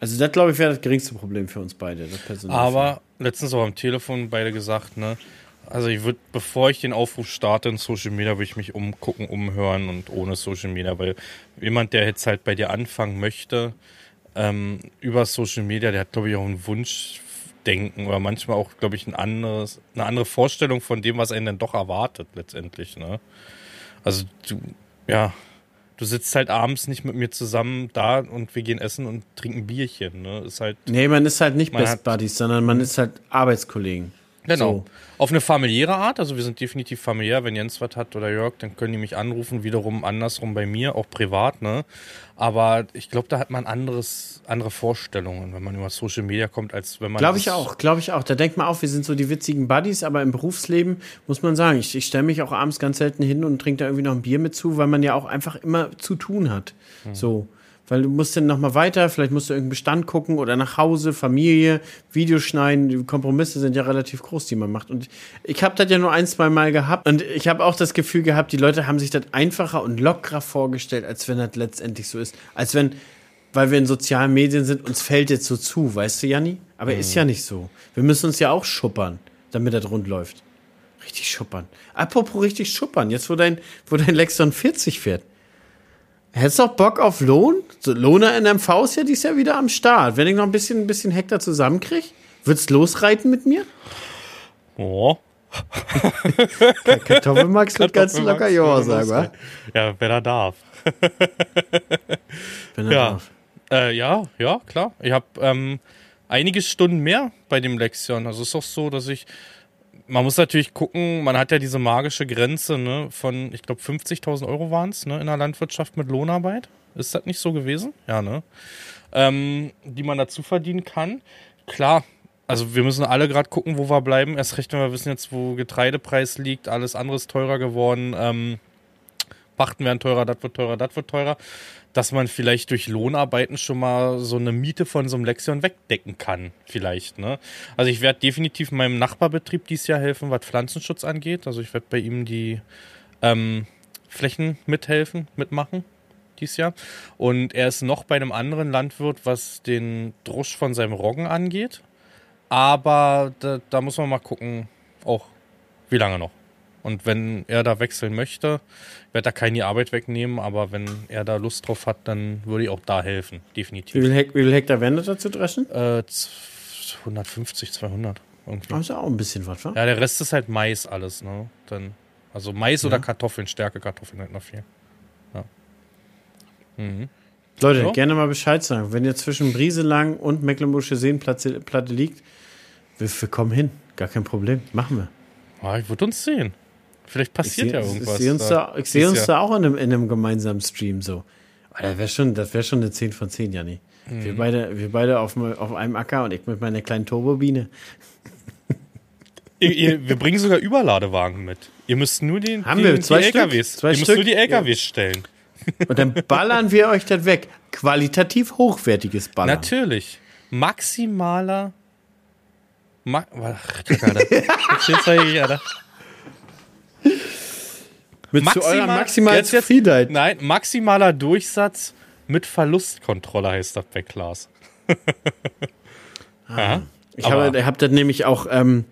B: Also das, glaube ich, wäre das geringste Problem für uns beide.
A: Aber letztens auch am Telefon beide gesagt, ne, Also ich würde, bevor ich den Aufruf starte in Social Media, würde ich mich umgucken, umhören und ohne Social Media, weil jemand, der jetzt halt bei dir anfangen möchte, ähm, über Social Media, der hat, glaube ich, auch einen Wunschdenken oder manchmal auch, glaube ich, ein anderes, eine andere Vorstellung von dem, was einen dann doch erwartet letztendlich. Ne? Also du, ja, du sitzt halt abends nicht mit mir zusammen da und wir gehen essen und trinken Bierchen. Ne? Ist halt,
B: nee, man ist halt nicht Best Buddies, sondern man ist halt Arbeitskollegen.
A: Genau. So. Auf eine familiäre Art, also wir sind definitiv familiär. Wenn Jens was hat oder Jörg, dann können die mich anrufen, wiederum andersrum bei mir, auch privat, ne? Aber ich glaube, da hat man anderes, andere Vorstellungen, wenn man über Social Media kommt, als wenn man.
B: Glaube ich auch, glaube ich auch. Da denkt man auch, wir sind so die witzigen Buddies, aber im Berufsleben muss man sagen, ich, ich stelle mich auch abends ganz selten hin und trinke da irgendwie noch ein Bier mit zu, weil man ja auch einfach immer zu tun hat. Mhm. So. Weil du musst dann nochmal weiter, vielleicht musst du irgendeinen Bestand gucken oder nach Hause, Familie, Videos schneiden. Die Kompromisse sind ja relativ groß, die man macht. Und ich habe das ja nur ein, zwei Mal gehabt. Und ich habe auch das Gefühl gehabt, die Leute haben sich das einfacher und lockerer vorgestellt, als wenn das letztendlich so ist. Als wenn, weil wir in sozialen Medien sind, uns fällt jetzt so zu, weißt du, Janni? Aber mhm. ist ja nicht so. Wir müssen uns ja auch schuppern, damit das rund läuft. Richtig schuppern. Apropos richtig schuppern, jetzt wo dein, wo dein Lexon 40 fährt. Hättest du auch Bock auf Lohn? So, Lohner NMV ist ja dieses Jahr wieder am Start. Wenn ich noch ein bisschen, ein bisschen Hektar zusammenkriege, würdest du losreiten mit mir?
A: Oh.
B: Kartoffelmax wird ganz locker Ja sagen, wa?
A: Ja, wenn er darf. wenn er ja. darf. Äh, ja, ja, klar. Ich habe ähm, einige Stunden mehr bei dem Lexion. Also es ist auch so, dass ich man muss natürlich gucken, man hat ja diese magische Grenze ne, von, ich glaube, 50.000 Euro waren es ne, in der Landwirtschaft mit Lohnarbeit. Ist das nicht so gewesen? Ja, ne? Ähm, die man dazu verdienen kann. Klar, also wir müssen alle gerade gucken, wo wir bleiben. Erst recht, wenn wir wissen jetzt, wo Getreidepreis liegt, alles andere ist teurer geworden. Ähm, Pachten werden teurer, das wird teurer, das wird teurer dass man vielleicht durch Lohnarbeiten schon mal so eine Miete von so einem Lexion wegdecken kann, vielleicht. Ne? Also ich werde definitiv meinem Nachbarbetrieb dieses Jahr helfen, was Pflanzenschutz angeht. Also ich werde bei ihm die ähm, Flächen mithelfen, mitmachen dieses Jahr. Und er ist noch bei einem anderen Landwirt, was den Drusch von seinem Roggen angeht. Aber da, da muss man mal gucken, auch wie lange noch. Und wenn er da wechseln möchte, werde da keine Arbeit wegnehmen, aber wenn er da Lust drauf hat, dann würde ich auch da helfen, definitiv.
B: Wie viel, Hek wie viel Hektar werden das dazu dreschen?
A: Äh, 150, 200 irgendwie.
B: Also auch ein bisschen was, wa?
A: Ja, der Rest ist halt Mais alles, ne? Dann, also Mais ja. oder Kartoffeln, Stärke Kartoffeln halt noch viel. Ja.
B: Mhm. Leute, so? gerne mal Bescheid sagen. Wenn ihr zwischen Brieselang und Mecklenburgische Seenplatte liegt, wir, wir kommen hin. Gar kein Problem. Machen wir.
A: Ah, ich würde uns sehen. Vielleicht passiert seh, ja irgendwas.
B: Ich sehe uns, da, ich seh uns da auch in einem, in einem gemeinsamen Stream so. Das wäre schon, wär schon eine 10 von 10, Janni. Mhm. Wir beide, wir beide auf, auf einem Acker und ich mit meiner kleinen Turbobiene.
A: Wir bringen sogar Überladewagen mit. Ihr müsst nur den,
B: Haben wir zwei
A: die LKWs,
B: zwei
A: ihr müsst nur die LKWs ja. stellen.
B: Und dann ballern wir euch das weg. Qualitativ hochwertiges Ballern.
A: Natürlich. Maximaler. Ma Ach, Alter. Jetzt Alter.
B: Mit Maximal, zu eurer maximalen jetzt, Zufriedenheit.
A: Nein, maximaler Durchsatz mit Verlustkontrolle heißt das bei Klaas.
B: ah, ich habe hab das nämlich auch ähm,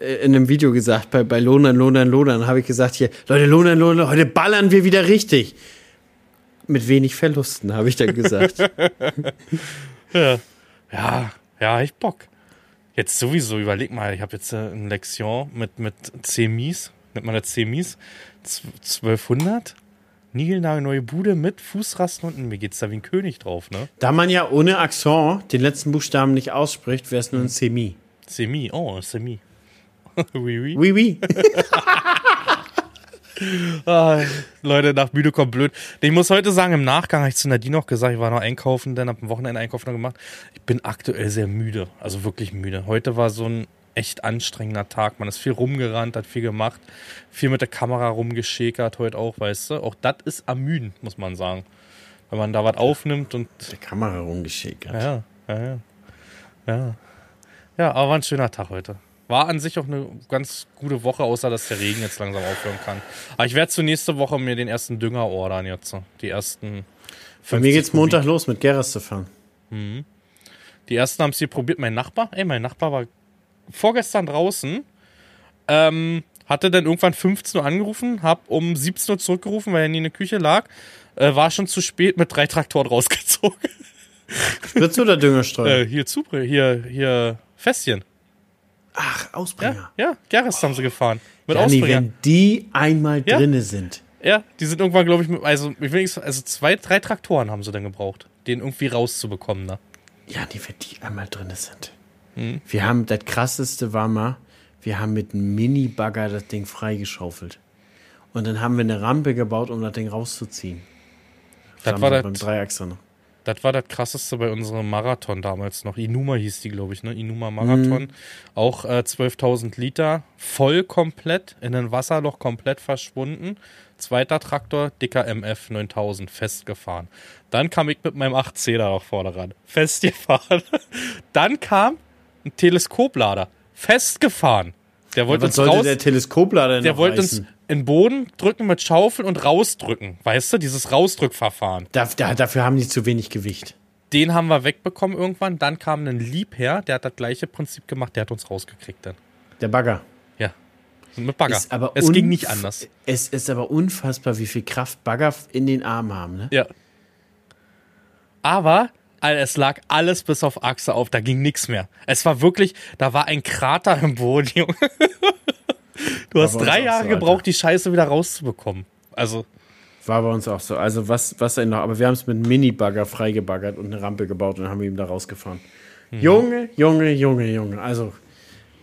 B: äh, in einem Video gesagt, bei, bei Lohnern, Lohnern, Lohnern, habe ich gesagt, hier, Leute, Lohnern, Lohnern, heute ballern wir wieder richtig. Mit wenig Verlusten, habe ich dann gesagt.
A: ja. ja, ja, ich Bock. Jetzt sowieso, überleg mal, ich habe jetzt äh, ein Lexion mit, mit C-Mies, nennt man das C-Mies, 1200? neue Bude mit Fußrasten unten. Mir geht's da wie ein König drauf, ne?
B: Da man ja ohne Akzent den letzten Buchstaben nicht ausspricht, wäre es nur ein Semi.
A: Semi, oh, Semi.
B: oui, oui. Oui, oui.
A: ah, Leute, nach müde kommt blöd. Ich muss heute sagen, im Nachgang habe ich zu Nadine noch gesagt, ich war noch einkaufen, dann habe am Wochenende Einkauf noch gemacht. Ich bin aktuell sehr müde, also wirklich müde. Heute war so ein echt anstrengender Tag. Man ist viel rumgerannt, hat viel gemacht, viel mit der Kamera rumgeschäkert heute auch, weißt du. Auch das ist ermüdend, muss man sagen. Wenn man da was aufnimmt und.
B: Mit der Kamera rumgeschäkert.
A: Ja, ja, ja. Ja, ja aber war ein schöner Tag heute. War an sich auch eine ganz gute Woche, außer dass der Regen jetzt langsam aufhören kann. Aber ich werde zur nächste Woche mir den ersten Dünger ordern jetzt. Die ersten.
B: Bei mir geht's Montag los mit Geras zu fahren.
A: Mhm. Die ersten haben es hier probiert. Mein Nachbar, ey, mein Nachbar war vorgestern draußen Ähm, hatte dann irgendwann 15 Uhr angerufen, hab um 17 Uhr zurückgerufen, weil er nie in der Küche lag. Äh, war schon zu spät mit drei Traktoren rausgezogen.
B: Spritze oder Düngerstreuer?
A: Äh, hier Zubre, hier, hier Fässchen.
B: Ach, Ausbringer.
A: Ja, ja, Gerrits haben sie gefahren. Mit
B: Janni,
A: Ausbringer.
B: wenn die einmal
A: Ja.
B: drinne sind.
A: Ja, die sind irgendwann, glaube ich, mit, also, ich will nicht, also zwei, drei Traktoren haben sie dann gebraucht, den irgendwie rauszubekommen. Ne?
B: Janni, wenn die einmal drinne sind.
A: Hm.
B: Wir haben, das krasseste war mal, wir haben mit einem Mini-Bagger das Ding freigeschaufelt. Und dann haben wir eine Rampe gebaut, um das Ding rauszuziehen.
A: Das
B: Haben
A: war das-
B: beim Dreiachser noch.
A: Das war das krasseste bei unserem Marathon damals noch. Inuma hieß die, glaube ich, ne? Inuma Marathon. Auch äh, 12.000 Liter, voll komplett, in ein Wasserloch komplett verschwunden. Zweiter Traktor, dicker MF 9000, festgefahren. Dann kam ich mit meinem 810er noch vorne ran, festgefahren. Dann kam ein Teleskoplader, festgefahren. Der wollte
B: Was
A: uns
B: sollte
A: raus,
B: der Teleskoplader
A: der wollte uns
B: reißen?
A: in den Boden drücken mit Schaufel und rausdrücken. Weißt du, dieses Rausdrückverfahren.
B: Da, da, dafür haben die zu wenig Gewicht.
A: Den haben wir wegbekommen irgendwann. Dann kam ein Liebherr, der hat das gleiche Prinzip gemacht, der hat uns rausgekriegt dann.
B: Der Bagger.
A: Ja. Mit Bagger.
B: Ist aber
A: es ging nicht anders.
B: Es ist aber unfassbar, wie viel Kraft Bagger in den Armen haben. Ne?
A: Ja. Aber es lag alles bis auf Achse auf, da ging nichts mehr. Es war wirklich, da war ein Krater im Boden, Junge. Du hast drei Jahre
B: so,
A: gebraucht, die Scheiße wieder rauszubekommen. Also,
B: War bei uns auch so. Also was, was denn noch? Aber wir haben es mit einem Mini-Bagger freigebaggert und eine Rampe gebaut und haben ihn da rausgefahren.
A: Mhm.
B: Junge, Junge, Junge, Junge. Also,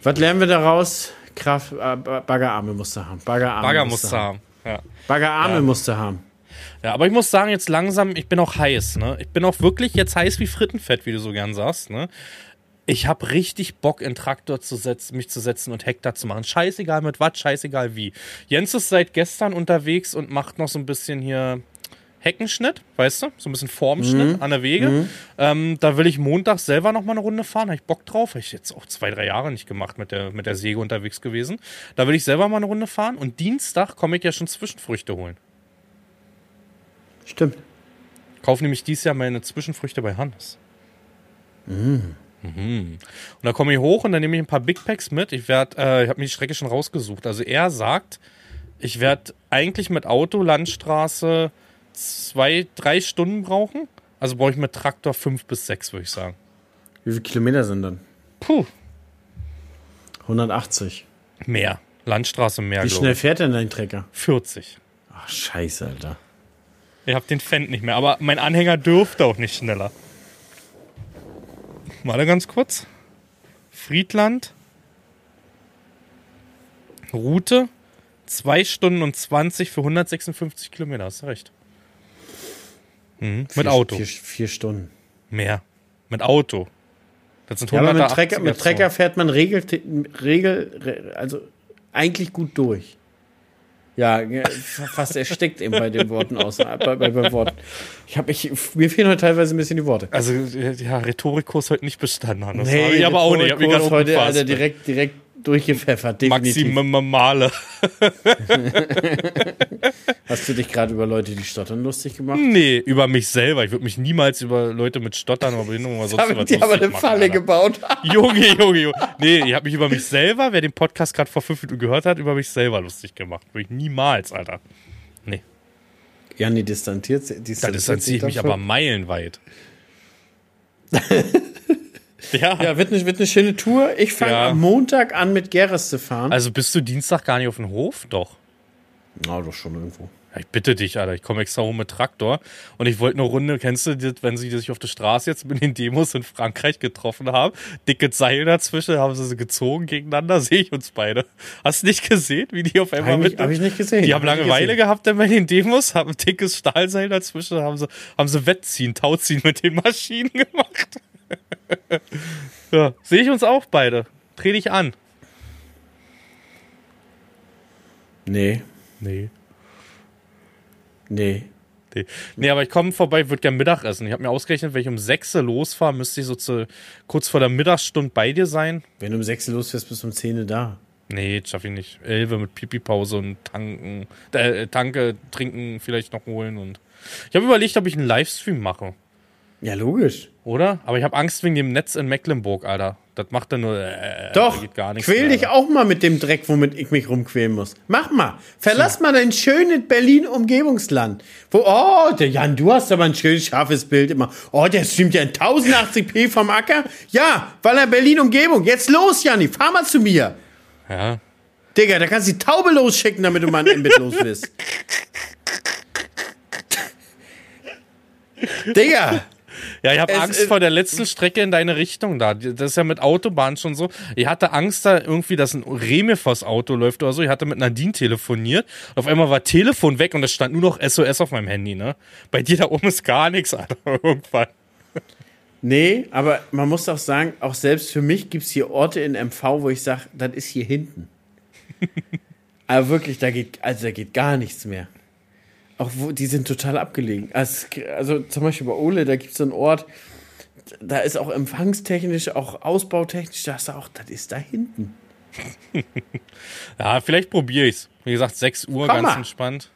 B: was lernen wir daraus? Kraft, äh, Baggerarme musst du haben. Baggerarme
A: Bagger
B: musst
A: musst
B: du
A: du
B: haben.
A: haben. Ja.
B: Baggerarme
A: Ja.
B: musst du haben.
A: Ja, aber ich muss sagen, jetzt langsam, ich bin auch heiß, ne? Ich bin auch wirklich jetzt heiß wie Frittenfett, wie du so gern sagst, ne? Ich habe richtig Bock, in Traktor zu setzen, mich zu setzen und Hektar zu machen. Scheißegal mit was, scheißegal wie. Jens ist seit gestern unterwegs und macht noch so ein bisschen hier Heckenschnitt, weißt du? So ein bisschen Formschnitt an der Wege. Ähm, da will ich Montag selber noch mal eine Runde fahren. Habe ich Bock drauf. Habe ich jetzt auch zwei, drei Jahre nicht gemacht mit der, mit der Säge unterwegs gewesen. Da will ich selber mal eine Runde fahren. Und Dienstag komme ich ja schon Zwischenfrüchte holen.
B: Stimmt.
A: Kaufe nämlich dieses Jahr meine Zwischenfrüchte bei Hannes. Mhm. Und da komme ich hoch und dann nehme ich ein paar Big Packs mit. Ich werde, äh, ich habe mir die Strecke schon rausgesucht. Also er sagt, ich werde eigentlich mit Auto Landstraße zwei, drei Stunden brauchen. Also brauche ich mit Traktor fünf bis sechs, würde ich sagen.
B: Wie viele Kilometer sind dann?
A: Puh,
B: 180.
A: mehr. Landstraße mehr,
B: Wie schnell fährt denn dein Trecker?
A: 40.
B: Ach, scheiße, Alter.
A: Ich habe den Fendt nicht mehr, aber mein Anhänger dürfte auch nicht schneller. Warte ganz kurz. Friedland. Route 2 Stunden und 20 für 156 Kilometer, hast du recht. Mhm. Mit
B: Vier-
A: Auto.
B: Vier, vier Stunden.
A: Mehr. Mit Auto. Das sind
B: Ja, aber mit
A: 180er
B: Trecker, mit Trecker fährt man regel, regel, re- also eigentlich gut durch. Ja, fast erstickt eben bei den Worten aus. Bei, bei, bei Worten. Ich hab, ich, mir fehlen heute teilweise ein bisschen die Worte.
A: Also, ja, Rhetorikkurs heute nicht bestanden. Hannes. Hab ich aber auch nicht. Ich hab mich
B: heute. Alter, direkt, direkt durchgepfeffert, definitiv.
A: Maximale.
B: Hast du dich gerade über Leute, die stottern, lustig gemacht?
A: Nee, über mich selber. Ich würde mich niemals über Leute mit Stottern oder Behinderung oder sonst
B: Haben
A: was
B: aber
A: lustig
B: eine
A: machen,
B: Falle
A: Alter.
B: gebaut.
A: Junge, Junge, Junge. Nee, ich habe mich über mich selber, wer den Podcast gerade vor fünf Minuten gehört hat, über mich selber lustig gemacht. Würde ich niemals, Alter. Nee,
B: Ja, nee, distanziert,
A: da
B: distanziert
A: distanziere ich mich
B: davon.
A: aber meilenweit. ja.
B: Ja, wird eine, wird eine schöne Tour. Ich fange
A: Ja.
B: am Montag an, mit Gerres zu fahren.
A: Also bist du Dienstag gar nicht auf dem Hof? Doch.
B: Na, doch schon irgendwo.
A: Ja, ich bitte dich, Alter. Ich komme extra hoch mit Traktor. Und ich wollte eine Runde, kennst du das, wenn sie sich auf der Straße jetzt mit den Demos in Frankreich getroffen haben? Dickes Seil dazwischen, haben sie sie gezogen gegeneinander, sehe ich uns beide. Hast du nicht gesehen, wie die auf einmal
B: ich,
A: mit.
B: hab ich nicht gesehen.
A: Die haben
B: Hab
A: Langeweile gehabt dann bei den Demos, haben ein dickes Stahlseil dazwischen, haben sie, haben sie Wettziehen, Tauziehen mit den Maschinen gemacht. ja, sehe ich uns auch beide. Dreh dich an.
B: Nee,
A: Nee.
B: nee.
A: Nee, nee aber ich komme vorbei, würde gerne Mittag essen. Ich habe mir ausgerechnet, wenn ich um 6 Uhr losfahre, müsste ich so zu, kurz vor der Mittagsstunde bei dir sein.
B: Wenn du um 6 Uhr losfährst, bist du um 10 Uhr da.
A: Nee, das schaffe ich nicht. Elbe mit Pipi-Pause und tanken, äh, Tanke, trinken vielleicht noch holen und. Ich habe überlegt, ob ich einen Livestream mache.
B: Ja, logisch.
A: Oder? Aber ich habe Angst wegen dem Netz in Mecklenburg, Alter. Das macht dann nur. Äh,
B: Doch,
A: geht gar nichts
B: quäl
A: mehr,
B: dich auch mal mit dem Dreck, womit ich mich rumquälen muss. Mach mal. Verlass mal dein schönes Berlin-Umgebungsland. Wo, oh, der Jan, du hast aber ein schönes, scharfes Bild immer. Oh, der streamt ja in 1080p vom Acker. Ja, weil er Berlin-Umgebung. Jetzt los, Janni, fahr mal zu mir.
A: Ja.
B: Digga, da kannst du die Taube losschicken, damit du mal ein Mbit los bist. Digga.
A: Ja, ich habe Angst vor der letzten Strecke in deine Richtung da. Das ist ja mit Autobahn schon so. Ich hatte Angst da irgendwie, dass ein Reme vors Auto läuft oder so. Ich hatte mit Nadine telefoniert. Auf einmal war Telefon weg und es stand nur noch SOS auf meinem Handy, ne? Bei dir da oben ist gar nichts, Alter. Irgendwann.
B: Nee, aber man muss auch sagen, auch selbst für mich gibt es hier Orte in MV, wo ich sage, das ist hier hinten. aber wirklich, da geht, also da geht gar nichts mehr. Auch wo, die sind total abgelegen. Also, also zum Beispiel bei Ole, da gibt es einen Ort, da ist auch empfangstechnisch, auch ausbautechnisch, da ist auch, das ist da hinten.
A: Ja, vielleicht probiere ich's. Wie gesagt, 6 Uhr,
B: Komm
A: ganz
B: mal.
A: entspannt.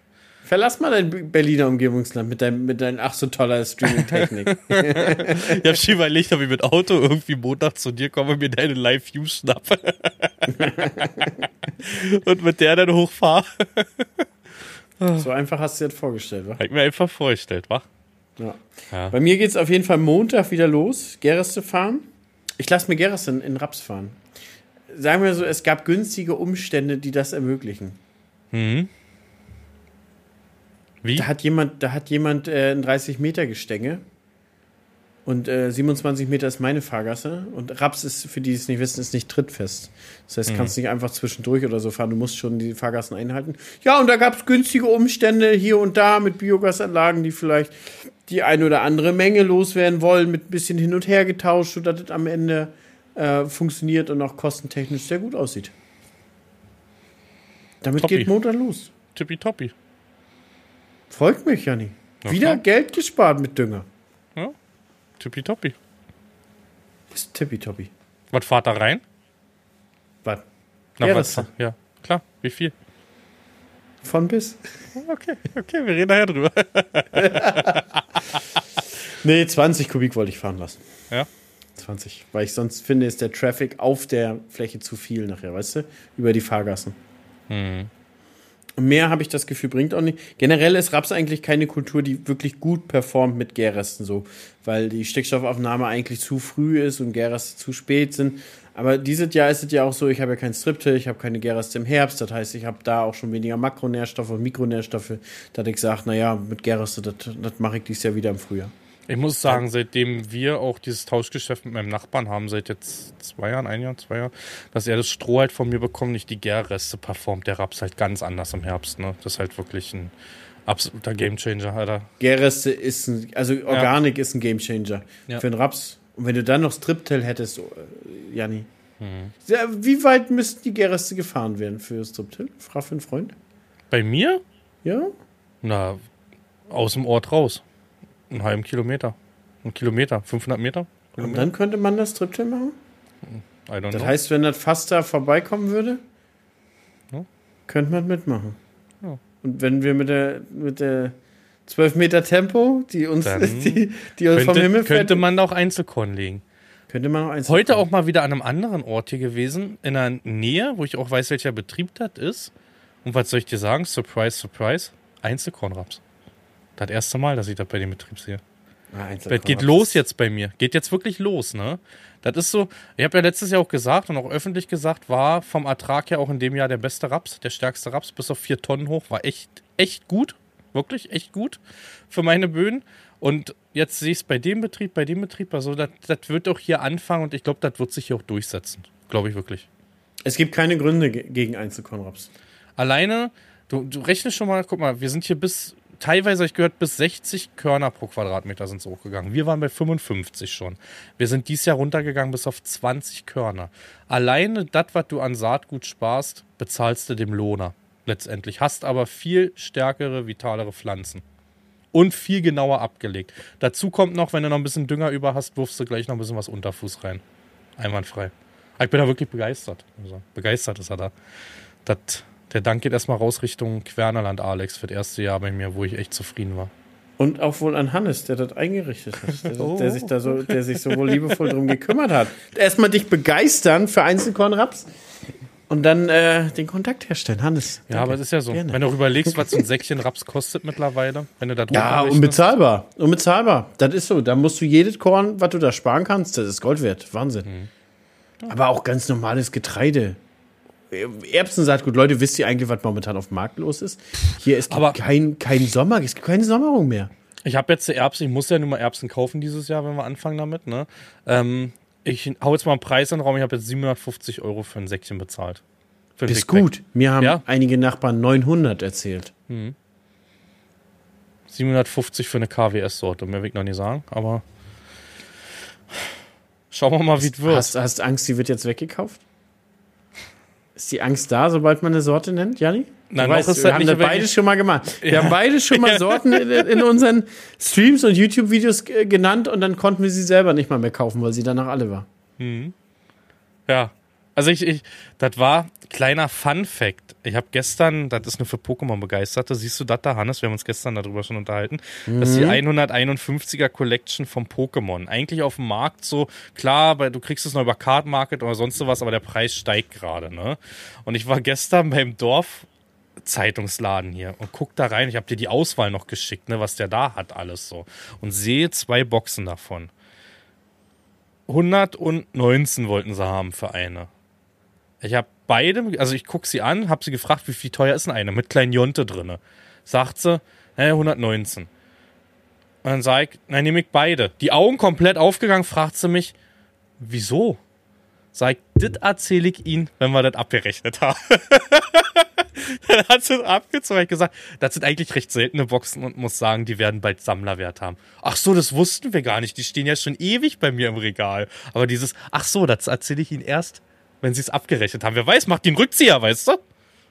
B: Verlass mal dein Berliner Umgebungsland mit deinem, mit deinem ach so toller Streaming-Technik.
A: Ich habe schon überlegt, ob ich mit Auto irgendwie Montag zu dir komme und mir deine Live-View schnappe. und mit der dann hochfahre.
B: So einfach hast du dir das vorgestellt, wa?
A: Hab ich mir einfach vorgestellt, wa?
B: Ja.
A: Ja.
B: Bei mir geht es auf jeden Fall Montag wieder los, Gereste fahren. Ich lasse mir Gereste in, in Raps fahren. Sagen wir so, es gab günstige Umstände, die das ermöglichen.
A: Wie?
B: Da hat jemand, da hat jemand äh, ein 30 Meter Gestänge und äh, 27 Meter ist meine Fahrgasse und Raps ist, für die es nicht wissen, ist nicht trittfest. Das heißt, du kannst nicht einfach zwischendurch oder so fahren, du musst schon die Fahrgassen einhalten. Ja, und da gab es günstige Umstände hier und da mit Biogasanlagen, die vielleicht die eine oder andere Menge loswerden wollen, mit ein bisschen hin und her getauscht, sodass es am Ende äh, funktioniert und auch kostentechnisch sehr gut aussieht. Damit
A: Toppi.
B: geht Montag los.
A: Tippitoppi.
B: Folgt mich, Janni.
A: Ja,
B: Wieder
A: klar.
B: Geld gespart mit Dünger.
A: Tippitoppi.
B: Ist tippitoppi.
A: Was fahrt da rein?
B: Was?
A: Na,
B: Ja,
A: was? Ja, klar. Wie viel?
B: Von bis.
A: Okay, okay, wir reden nachher drüber.
B: Nee, 20 Kubik wollte ich fahren lassen.
A: Ja.
B: 20. Weil ich sonst finde, ist der Traffic auf der Fläche zu viel nachher, weißt du? Über die Fahrgassen.
A: Hm.
B: Mehr habe ich das Gefühl, bringt auch nicht. Generell ist Raps eigentlich keine Kultur, die wirklich gut performt mit Gärresten so, weil die Stickstoffaufnahme eigentlich zu früh ist und Gärreste zu spät sind. Aber dieses Jahr ist es ja auch so, ich habe ja kein Striptil, ich habe keine Gärreste im Herbst, das heißt, ich habe da auch schon weniger Makronährstoffe und Mikronährstoffe, dass ich sage, naja, mit Gärreste, das, das mache ich dieses Jahr wieder im Frühjahr.
A: Ich muss sagen, seitdem wir auch dieses Tauschgeschäft mit meinem Nachbarn haben, seit jetzt zwei Jahren, ein Jahr, zwei Jahren, dass er das Stroh halt von mir bekommt, nicht die Gärreste performt der Raps halt ganz anders im Herbst. Ne? Das ist halt wirklich ein absoluter Gamechanger, Alter.
B: Gärreste ist ein, also Organik ist ein Gamechanger
A: Ja.
B: für den Raps. Und wenn du dann noch Striptil hättest, äh, Janni, ja, wie weit müssten die Gärreste gefahren werden für Striptil? Frag für einen Freund.
A: Bei mir?
B: Ja?
A: Na, aus dem Ort raus. Einen halben Kilometer. Ein Kilometer, 500 Meter?
B: Und dann könnte man das Striptil machen?
A: I don't
B: Das
A: know.
B: heißt, wenn das fast da vorbeikommen würde,
A: Ja.
B: könnte man mitmachen.
A: Ja.
B: Und wenn wir mit der, mit der 12 Meter Tempo, die uns, die, die uns vom Himmel
A: könnte,
B: fährt,
A: könnte man da auch Einzelkorn legen.
B: könnte man auch eins
A: Heute auch mal wieder an einem anderen Ort hier gewesen, in der Nähe, wo ich auch weiß, welcher Betrieb das ist. Und was soll ich dir sagen? Surprise, surprise. Einzelkornraps. Das erste Mal, dass ich das bei dem Betrieb sehe.
B: Ah.
A: Das geht los jetzt bei mir. Geht jetzt wirklich los, ne? Das ist so, ich habe ja letztes Jahr auch gesagt und auch öffentlich gesagt, war vom Ertrag her auch in dem Jahr der beste Raps, der stärkste Raps, bis auf vier Tonnen hoch, war echt, echt gut. Wirklich, echt gut für meine Böden. Und jetzt sehe ich es bei dem Betrieb, bei dem Betrieb, also das, wird auch hier anfangen und ich glaube, das wird sich hier auch durchsetzen. Glaube ich wirklich.
B: Es gibt keine Gründe ge- gegen Einzelkornraps.
A: Alleine, du, du rechnest schon mal, guck mal, wir sind hier bis, teilweise ich gehört, bis 60 Körner pro Quadratmeter sind es hochgegangen. Wir waren bei 55 schon. Wir sind dieses Jahr runtergegangen bis auf 20 Körner. Alleine das, was du an Saatgut sparst, bezahlst du dem Lohner letztendlich. Hast aber viel stärkere, vitalere Pflanzen. Und viel genauer abgelegt. Dazu kommt noch, wenn du noch ein bisschen Dünger über hast, wirfst du gleich noch ein bisschen was Unterfuß rein. Einwandfrei. Ich bin da wirklich begeistert. Also, begeistert ist er da. Das, der Dank geht erstmal raus Richtung Quernerland, Alex, für das erste Jahr bei mir, wo ich echt zufrieden war.
B: Und auch wohl an Hannes, der das eingerichtet hat, der, oh. der sich da so, der sich so wohl liebevoll drum gekümmert hat. Erstmal dich begeistern für Einzelkornraps und dann äh, den Kontakt herstellen. Hannes.
A: Ja, aber es ist ja so. Gerne. Wenn du auch überlegst, was so ein Säckchen Raps kostet mittlerweile, wenn du da
B: Ja, unbezahlbar. Unbezahlbar. Das ist so. Da musst du jedes Korn, was du da sparen kannst, das ist Gold wert. Wahnsinn. Mhm. Aber auch ganz normales Getreide. Erbsensaatgut, Leute, wisst ihr eigentlich, was momentan auf dem Markt los ist? Hier ist kein, kein Sommer, es gibt keine Sommerung mehr.
A: Ich habe jetzt Erbsen, ich muss ja nur mal Erbsen kaufen dieses Jahr, wenn wir anfangen damit. Ne? Ähm, ich hau jetzt mal einen Preis in den Raum, ich habe jetzt 750 Euro für ein Säckchen bezahlt.
B: Für ist gut. Mir haben ja? einige Nachbarn 900 erzählt.
A: Mhm. 750 für eine KWS-Sorte, mehr will ich noch nicht sagen, aber schauen wir mal, wie es wird.
B: Hast, hast Angst, die wird jetzt weggekauft? Ist die Angst da, sobald man eine Sorte nennt, Janni? Nein, weißt, ist wir haben das beide schon mal gemacht. Wir ja. haben beide schon mal Sorten in, in, unseren Streams und YouTube-Videos genannt und dann konnten wir sie selber nicht mal mehr kaufen, weil sie danach alle war.
A: Mhm. Ja. Also ich, ich das war kleiner Fun Fact. Ich habe gestern, das ist nur für Pokémon begeisterte, siehst du das da, Hannes? Wir haben uns gestern darüber schon unterhalten. Mhm. Das ist die 151er Collection vom Pokémon. Eigentlich auf dem Markt so, klar, weil du kriegst es noch über Card Market oder sonst sowas, aber der Preis steigt gerade, ne? Und ich war gestern beim Dorf Zeitungsladen hier und guck da rein. Ich habe dir die Auswahl noch geschickt, ne, was der da hat, alles so. Und sehe zwei Boxen davon. 119 wollten sie haben für eine. Ich habe beide, also ich gucke sie an, habe sie gefragt, wie viel teuer ist denn eine mit kleinen Jonte drinne. Sagt sie, naja, 119. Und dann sage ich, nein, nehme ich beide. Die Augen komplett aufgegangen, fragt sie mich, wieso? Sag ich, das erzähle ich Ihnen, wenn wir das abgerechnet haben. dann hat sie abgezogen und gesagt, das sind eigentlich recht seltene Boxen und muss sagen, die werden bald Sammlerwert haben. Ach so, das wussten wir gar nicht. Die stehen ja schon ewig bei mir im Regal. Aber dieses, ach so, das erzähle ich Ihnen erst, wenn sie es abgerechnet haben. Wer weiß, macht den Rückzieher, weißt du?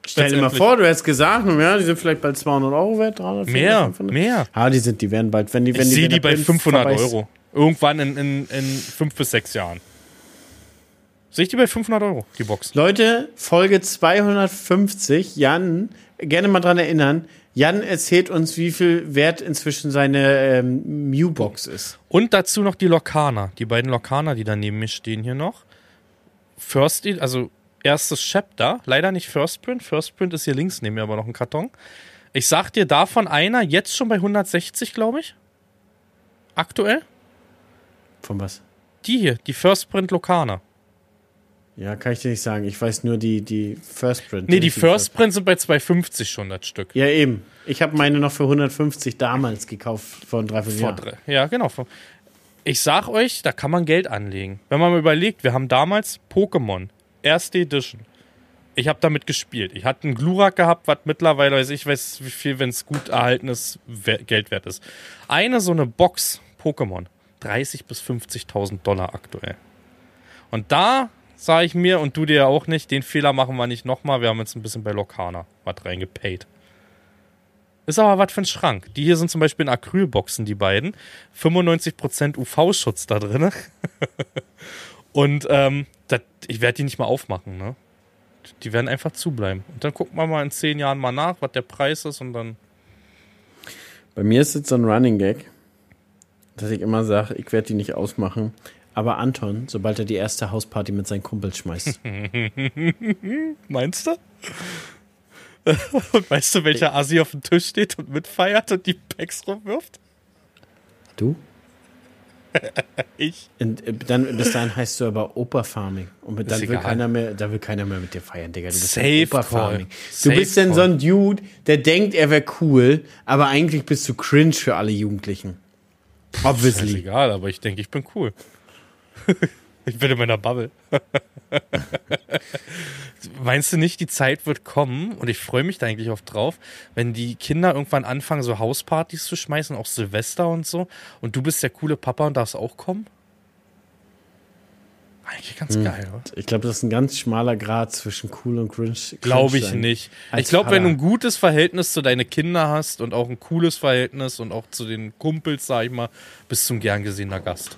B: Stell dir mal vor, du hättest gesagt, ja, die sind vielleicht bald 200 Euro wert,
A: 300, Mehr, 500. mehr.
B: Ah, die sind, die werden bald, wenn die, wenn
A: ich
B: die.
A: sehe die bei 500 Euro. Irgendwann in, in, in fünf bis sechs Jahren. Sehe ich die bei 500 Euro, die Box.
B: Leute, Folge 250. Jan, gerne mal dran erinnern. Jan erzählt uns, wie viel wert inzwischen seine ähm, Mew-Box ist.
A: Und dazu noch die Lokana. Die beiden Lokana, die da neben mir stehen hier noch. First, also erstes Chapter, leider nicht First Print. First Print ist hier links neben mir aber noch ein Karton. Ich sag dir davon einer jetzt schon bei 160, glaube ich. Aktuell.
B: Von was?
A: Die hier, die First Print Lokana.
B: Ja, kann ich dir nicht sagen. Ich weiß nur die, die First Print.
A: Nee, die First Print sind bei 250 schon das Stück.
B: Ja, eben. Ich habe meine noch für 150 damals gekauft, vor drei, vier Jahren.
A: Ja, genau. Ich sag euch, da kann man Geld anlegen. Wenn man mal überlegt, wir haben damals Pokémon, erste Edition. Ich habe damit gespielt. Ich hatte einen Glurak gehabt, was mittlerweile, weiß ich weiß, wie viel, wenn es gut erhalten ist, Geld wert ist. Eine so eine Box Pokémon, 30 bis 50.000 Dollar aktuell. Und da sage ich mir, und du dir auch nicht, den Fehler machen wir nicht nochmal. Wir haben jetzt ein bisschen bei Lokana was reingepaid. Ist aber was für ein Schrank. Die hier sind zum Beispiel in Acrylboxen, die beiden. 95% UV-Schutz da drin. und ähm, dat, ich werde die nicht mal aufmachen, ne? Die werden einfach zubleiben. Und dann gucken wir mal in zehn Jahren mal nach, was der Preis ist und dann.
B: Bei mir ist jetzt so ein Running Gag, dass ich immer sage, ich werde die nicht ausmachen. Aber Anton, sobald er die erste Hausparty mit seinen Kumpels schmeißt.
A: Meinst du? Und weißt du, welcher Asi auf dem Tisch steht und mitfeiert und die Packs rumwirft?
B: Du?
A: ich.
B: Und äh, dann, bis dahin heißt du aber Opa-Farming. Und dann will, keiner mehr, da will keiner mehr mit dir feiern, Digga. Du bist
A: Safe Opa-Farming.
B: Du bist denn so ein Dude, der denkt, er wäre cool, aber eigentlich bist du cringe für alle Jugendlichen.
A: Obviously. Ist egal, aber ich denke, ich bin cool. ich bin in meiner Bubble. Meinst du nicht, die Zeit wird kommen und ich freue mich da eigentlich oft drauf, wenn die Kinder irgendwann anfangen, so Hauspartys zu schmeißen, auch Silvester und so, und du bist der coole Papa und darfst auch kommen? Eigentlich ganz hm. geil, oder?
B: Ich glaube, das ist ein ganz schmaler Grad zwischen cool und cringe.
A: Glaube ich nicht. Ich glaube, wenn du ein gutes Verhältnis zu deinen Kindern hast und auch ein cooles Verhältnis und auch zu den Kumpels, sag ich mal, bist du ein gern gesehener Gast.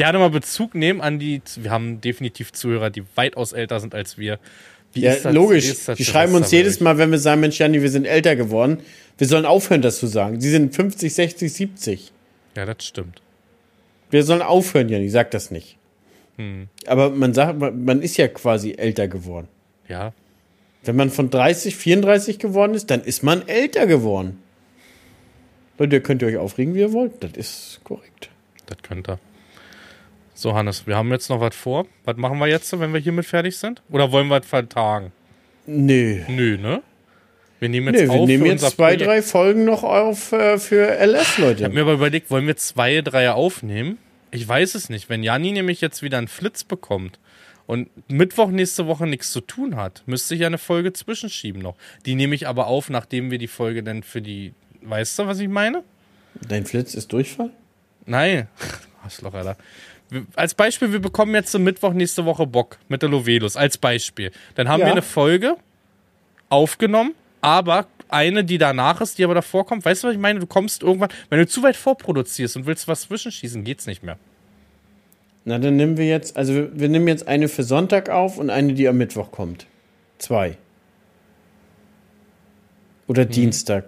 A: Gerne mal Bezug nehmen an die, wir haben definitiv Zuhörer, die weitaus älter sind als wir.
B: Wie ja, das, logisch. Die schreiben uns jedes Mal, wenn wir sagen, Mensch, Janni, wir sind älter geworden. Wir sollen aufhören, das zu sagen. Sie sind 50, 60, 70.
A: Ja, das stimmt.
B: Wir sollen aufhören, Janni, sag das nicht. Hm. Aber man sagt, man ist ja quasi älter geworden.
A: Ja.
B: Wenn man von 30, 34 geworden ist, dann ist man älter geworden. Leute, ihr könnt ihr euch aufregen, wie ihr wollt. Das ist korrekt.
A: Das könnt ihr. So, Hannes, wir haben jetzt noch was vor. Was machen wir jetzt, wenn wir hiermit fertig sind? Oder wollen wir es vertagen?
B: Nö.
A: Nö, ne?
B: Wir nehmen jetzt, nee, wir nehmen jetzt zwei, Projekt. drei Folgen noch auf äh, für LS, Leute.
A: Ich habe mir aber überlegt, wollen wir zwei, drei aufnehmen? Ich weiß es nicht. Wenn Janni nämlich jetzt wieder einen Flitz bekommt und Mittwoch nächste Woche nichts zu tun hat, müsste ich ja eine Folge zwischenschieben noch. Die nehme ich aber auf, nachdem wir die Folge dann für die. Weißt du, was ich meine?
B: Dein Flitz ist Durchfall?
A: Nein. Arschloch, Alter als Beispiel, wir bekommen jetzt zum Mittwoch nächste Woche Bock mit der Lovelus, als Beispiel. Dann haben ja. wir eine Folge aufgenommen, aber eine, die danach ist, die aber davor kommt. Weißt du, was ich meine? Du kommst irgendwann, wenn du zu weit vorproduzierst und willst was zwischenschießen, geht's nicht mehr.
B: Na, dann nehmen wir jetzt, also wir, wir nehmen jetzt eine für Sonntag auf und eine, die am Mittwoch kommt. Zwei. Oder hm. Dienstag.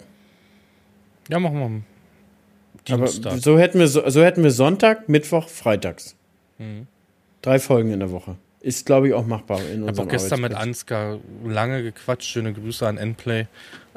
A: Ja, machen wir.
B: Dienstag. Aber so hätten wir, so, hätten wir Sonntag, Mittwoch, Freitags. Mhm. Drei Folgen in der Woche. Ist, glaube ich, auch machbar in unserem Ich habe auch
A: gestern mit Ansgar lange gequatscht. Schöne Grüße an Endplay.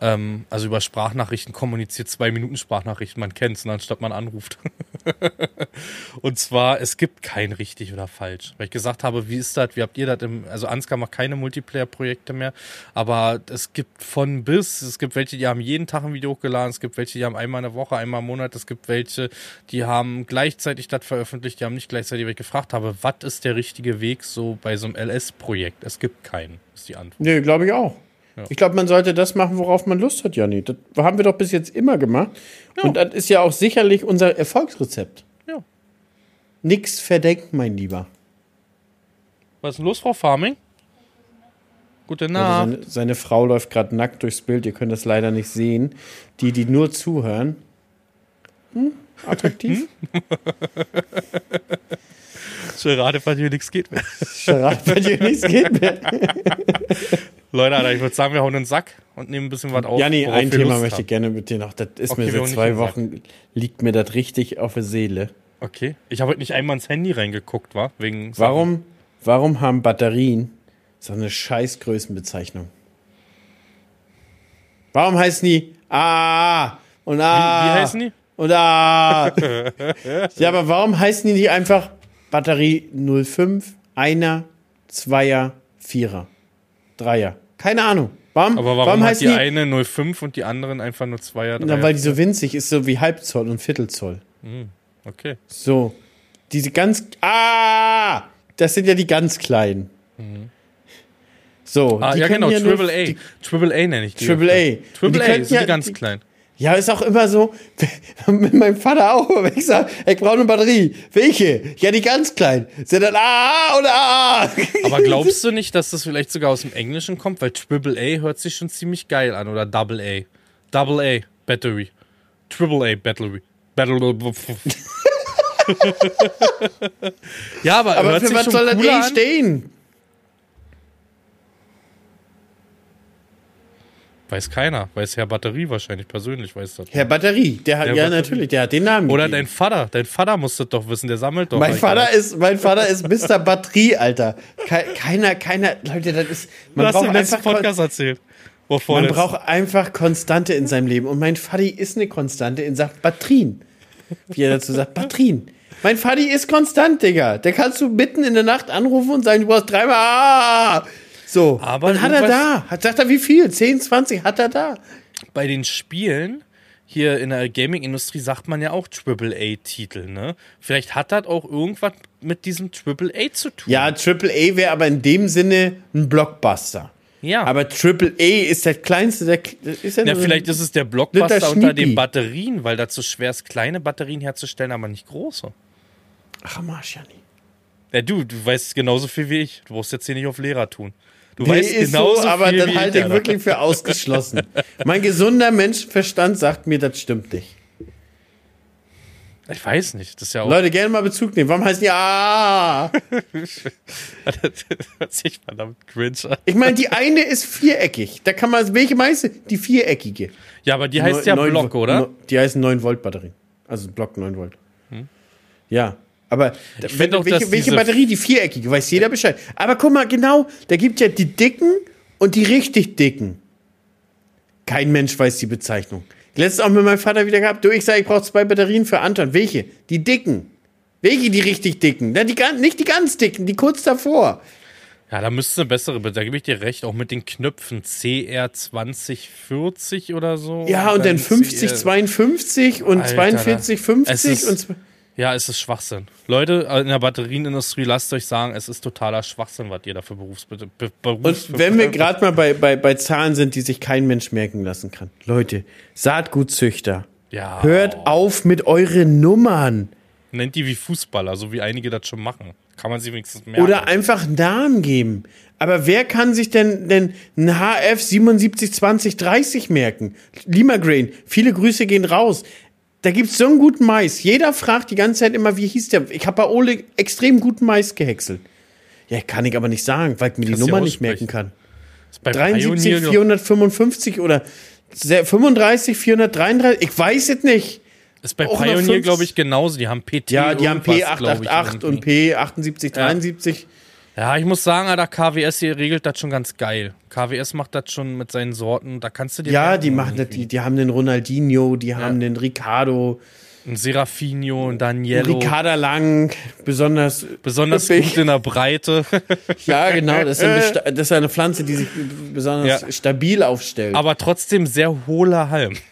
A: Ähm, also über Sprachnachrichten kommuniziert, zwei Minuten Sprachnachrichten, man kennt es, ne, anstatt man anruft. und zwar, es gibt kein richtig oder falsch. Weil ich gesagt habe, wie ist das, wie habt ihr das im, also Ansgar macht keine Multiplayer-Projekte mehr, aber es gibt von bis, es gibt welche, die haben jeden Tag ein Video hochgeladen, es gibt welche, die haben einmal eine Woche, einmal im Monat, es gibt welche, die haben gleichzeitig das veröffentlicht, die haben nicht gleichzeitig, weil ich gefragt habe, was ist der richtige Weg so bei so einem LS-Projekt? Es gibt keinen, ist die Antwort.
B: Nee, glaube ich auch. Ja. Ich glaube, man sollte das machen, worauf man Lust hat, Janni. Das haben wir doch bis jetzt immer gemacht. Ja. Und das ist ja auch sicherlich unser Erfolgsrezept.
A: Ja.
B: Nix verdenken, mein Lieber.
A: Was ist denn los, Frau Farming? Gute Nacht.
B: seine, seine, Frau läuft gerade nackt durchs Bild. Ihr könnt das leider nicht sehen. Die, die nur zuhören. Hm? Attraktiv?
A: Charade, bei dir nichts geht mehr.
B: Charade, bei dir nichts geht mehr.
A: Leute, Alter, ich würde sagen, wir hauen den Sack und nehmen ein bisschen was auf.
B: Janni, ein Thema Lust möchte ich gerne mit dir noch. Das ist okay, mir seit zwei Wochen, liegt mir das richtig auf der Seele.
A: Okay. Ich habe heute nicht einmal ins Handy reingeguckt, war? Wegen
B: warum, warum haben Batterien so eine scheiß Größenbezeichnung? Warum heißen die A und A?
A: Wie, wie heißen die?
B: Und A. ja, aber warum heißen die nicht einfach Batterie 05, Einer, Zweier, Vierer? Dreier. Keine Ahnung.
A: Warum, Aber warum, warum heißt die, die eine 05 und die anderen einfach nur Zweier,
B: Dreier? Na, weil die so winzig ist, so wie Halbzoll und Viertelzoll.
A: Mhm. Okay.
B: So. Diese ganz. Ah! Das sind ja die ganz kleinen. Mhm. So.
A: Ah, ja, genau. Triple A. Triple A nenne ich die.
B: Triple A.
A: Triple A sind ja, die ganz kleinen.
B: Ja, ist auch immer so, mit meinem Vater auch, wenn ich sage, ich brauche eine Batterie. Welche? Ja, die ganz klein. Sind dann A oder A.
A: Aber glaubst du nicht, dass das vielleicht sogar aus dem Englischen kommt? Weil Triple A hört sich schon ziemlich geil an. Oder Double A. Double A Battery. Triple A Battery. Battery. ja, aber,
B: aber für was soll das A stehen?
A: Weiß keiner. Weiß Herr Batterie wahrscheinlich persönlich, weiß das.
B: Herr Batterie, der hat, Herr ja Batterie. natürlich, der hat den Namen.
A: Oder gegeben. dein Vater, dein Vater muss das doch wissen, der sammelt doch.
B: Mein Vater ist, mein Vater ist Mr. Batterie, Alter. Keiner, keiner, Leute, das ist,
A: man du hast braucht im letzten Podcast erzählt.
B: Wovor man braucht einfach Konstante in seinem Leben. Und mein Vati ist eine Konstante in sagt Batterien. Wie er dazu sagt, Batterien. Mein Vati ist konstant, Digga. Der kannst du mitten in der Nacht anrufen und sagen, du brauchst dreimal, ah! So, aber dann hat er da. Hat, sagt er, wie viel? 10, 20 hat er da.
A: Bei den Spielen hier in der Gaming-Industrie sagt man ja auch AAA-Titel, ne? Vielleicht hat das auch irgendwas mit diesem AAA zu tun.
B: Ja, AAA wäre aber in dem Sinne ein Blockbuster.
A: Ja.
B: Aber AAA ist der kleinste, der ist
A: ja, ja vielleicht ist es der Blockbuster unter den Batterien, weil so schwer ist, kleine Batterien herzustellen, aber nicht große.
B: Ach, Marsch, Jani.
A: Ja, du, du weißt genauso viel wie ich. Du brauchst jetzt hier nicht auf Lehrer tun. Du
B: nee, weißt genauso so, aber viel dann halte ich wirklich für ausgeschlossen. mein gesunder Menschenverstand sagt mir, das stimmt nicht.
A: Ich weiß nicht. Das ist ja auch.
B: Leute, gerne mal Bezug nehmen. Warum heißt die Ah?
A: das hört sich verdammt cringe an.
B: Ich meine, die eine ist viereckig. Da kann man, welche meinst du? Die viereckige.
A: Ja, aber die heißt
B: Neu-
A: ja Block, oder?
B: Die heißen 9 Volt Batterien. Also Block 9 Volt. Ja. Aber wenn,
A: auch,
B: welche, welche Batterie? Die viereckige, weiß jeder Bescheid. Aber guck mal, genau, da gibt ja die dicken und die richtig dicken. Kein Mensch weiß die Bezeichnung. Letztens auch mit meinem Vater wieder gehabt. Du, ich sage, ich brauche zwei Batterien für Anton. Welche? Die dicken. Welche die richtig dicken? Na, die, nicht die ganz dicken, die kurz davor.
A: Ja, da müsste eine bessere, da gebe ich dir recht, auch mit den Knöpfen CR 2040 oder so.
B: Ja, und dann 50,
A: CR
B: 52 und
A: Alter,
B: 42,
A: es
B: 50
A: ist-
B: und zw-
A: Ja, es ist Schwachsinn. Leute in der Batterienindustrie, lasst euch sagen, es ist totaler Schwachsinn, was ihr da für Berufs Be Berufs
B: Und wenn wir gerade mal bei, bei, bei Zahlen sind, die sich kein Mensch merken lassen kann. Leute, Saatgutzüchter,
A: ja,
B: hört auf mit euren Nummern.
A: nennt die wie Fußballer, so wie einige das schon machen. Kann man sie wenigstens merken.
B: Oder einfach Namen geben. Aber wer kann sich denn, denn ein HF 772030 merken? Lima Grain, viele Grüße gehen raus. Da gibt's so einen guten Mais. Jeder fragt die ganze Zeit immer, wie hieß der? Ich habe bei Ole extrem guten Mais gehäckselt. Ja, kann ich aber nicht sagen, weil ich mir die
A: Kannst
B: Nummer nicht merken kann.
A: Ist bei
B: 73,
A: Pioneer-
B: 455 oder se- 35, 433, ich weiß es nicht.
A: Ist bei
B: auch
A: Pioneer,
B: 50
A: glaube ich, genauso. Die haben PT.
B: Ja, die haben
A: irgendwas, glaub ich,
B: P888 und
A: irgendwie.
B: P7873.
A: Ja, ich muss sagen, Alter, KWS hier regelt das schon ganz geil. KWS macht das schon mit seinen Sorten. Da kannst du dir.
B: Ja, die machen das, die, die haben den Ronaldinho, die haben den Ricardo,
A: Ein Serafino, ein Daniello.
B: Ricarda Lang, besonders
A: Besonders
B: üppig.
A: gut in der Breite.
B: Ja, genau, das ist, eine, das ist eine Pflanze, die sich besonders
A: Ja.
B: stabil aufstellt.
A: aber trotzdem sehr hohler Halm.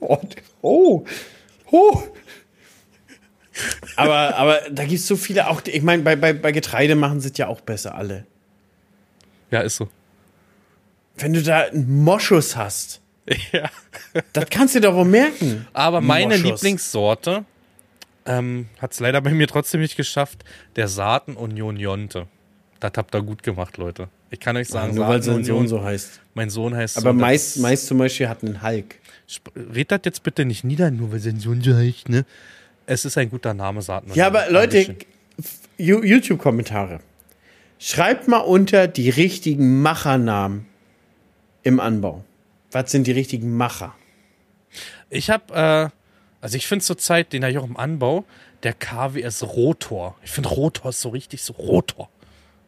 B: Oh, oh, oh. Aber, aber da gibt es so viele auch, ich meine, bei, bei, bei Getreide machen sie es ja auch besser alle.
A: Ja, ist so.
B: Wenn du da einen Moschus hast,
A: Ja.
B: das kannst du doch wohl merken.
A: Aber meine
B: Moschus.
A: Lieblingssorte ähm, hat es leider bei mir trotzdem nicht geschafft. Der Saaten Union Jonte. Das habt ihr gut gemacht, Leute. Ich kann euch sagen,
B: Nur weil sein Sohn so heißt.
A: Mein Sohn heißt
B: Aber
A: so. ist-
B: meist zum Beispiel hat einen Hulk.
A: Red das jetzt bitte nicht nieder, nur weil sein Sohn so heißt, ne? Es ist ein guter Name, Saaten.
B: Ja, aber Leute, YouTube-Kommentare. Schreibt mal unter die richtigen Machernamen im Anbau. Was sind die richtigen Macher?
A: Ich habe, äh, also ich finde zurzeit, den habe ich auch im Anbau, der KWS Rotor. Ich finde Rotor ist so richtig so Rotor.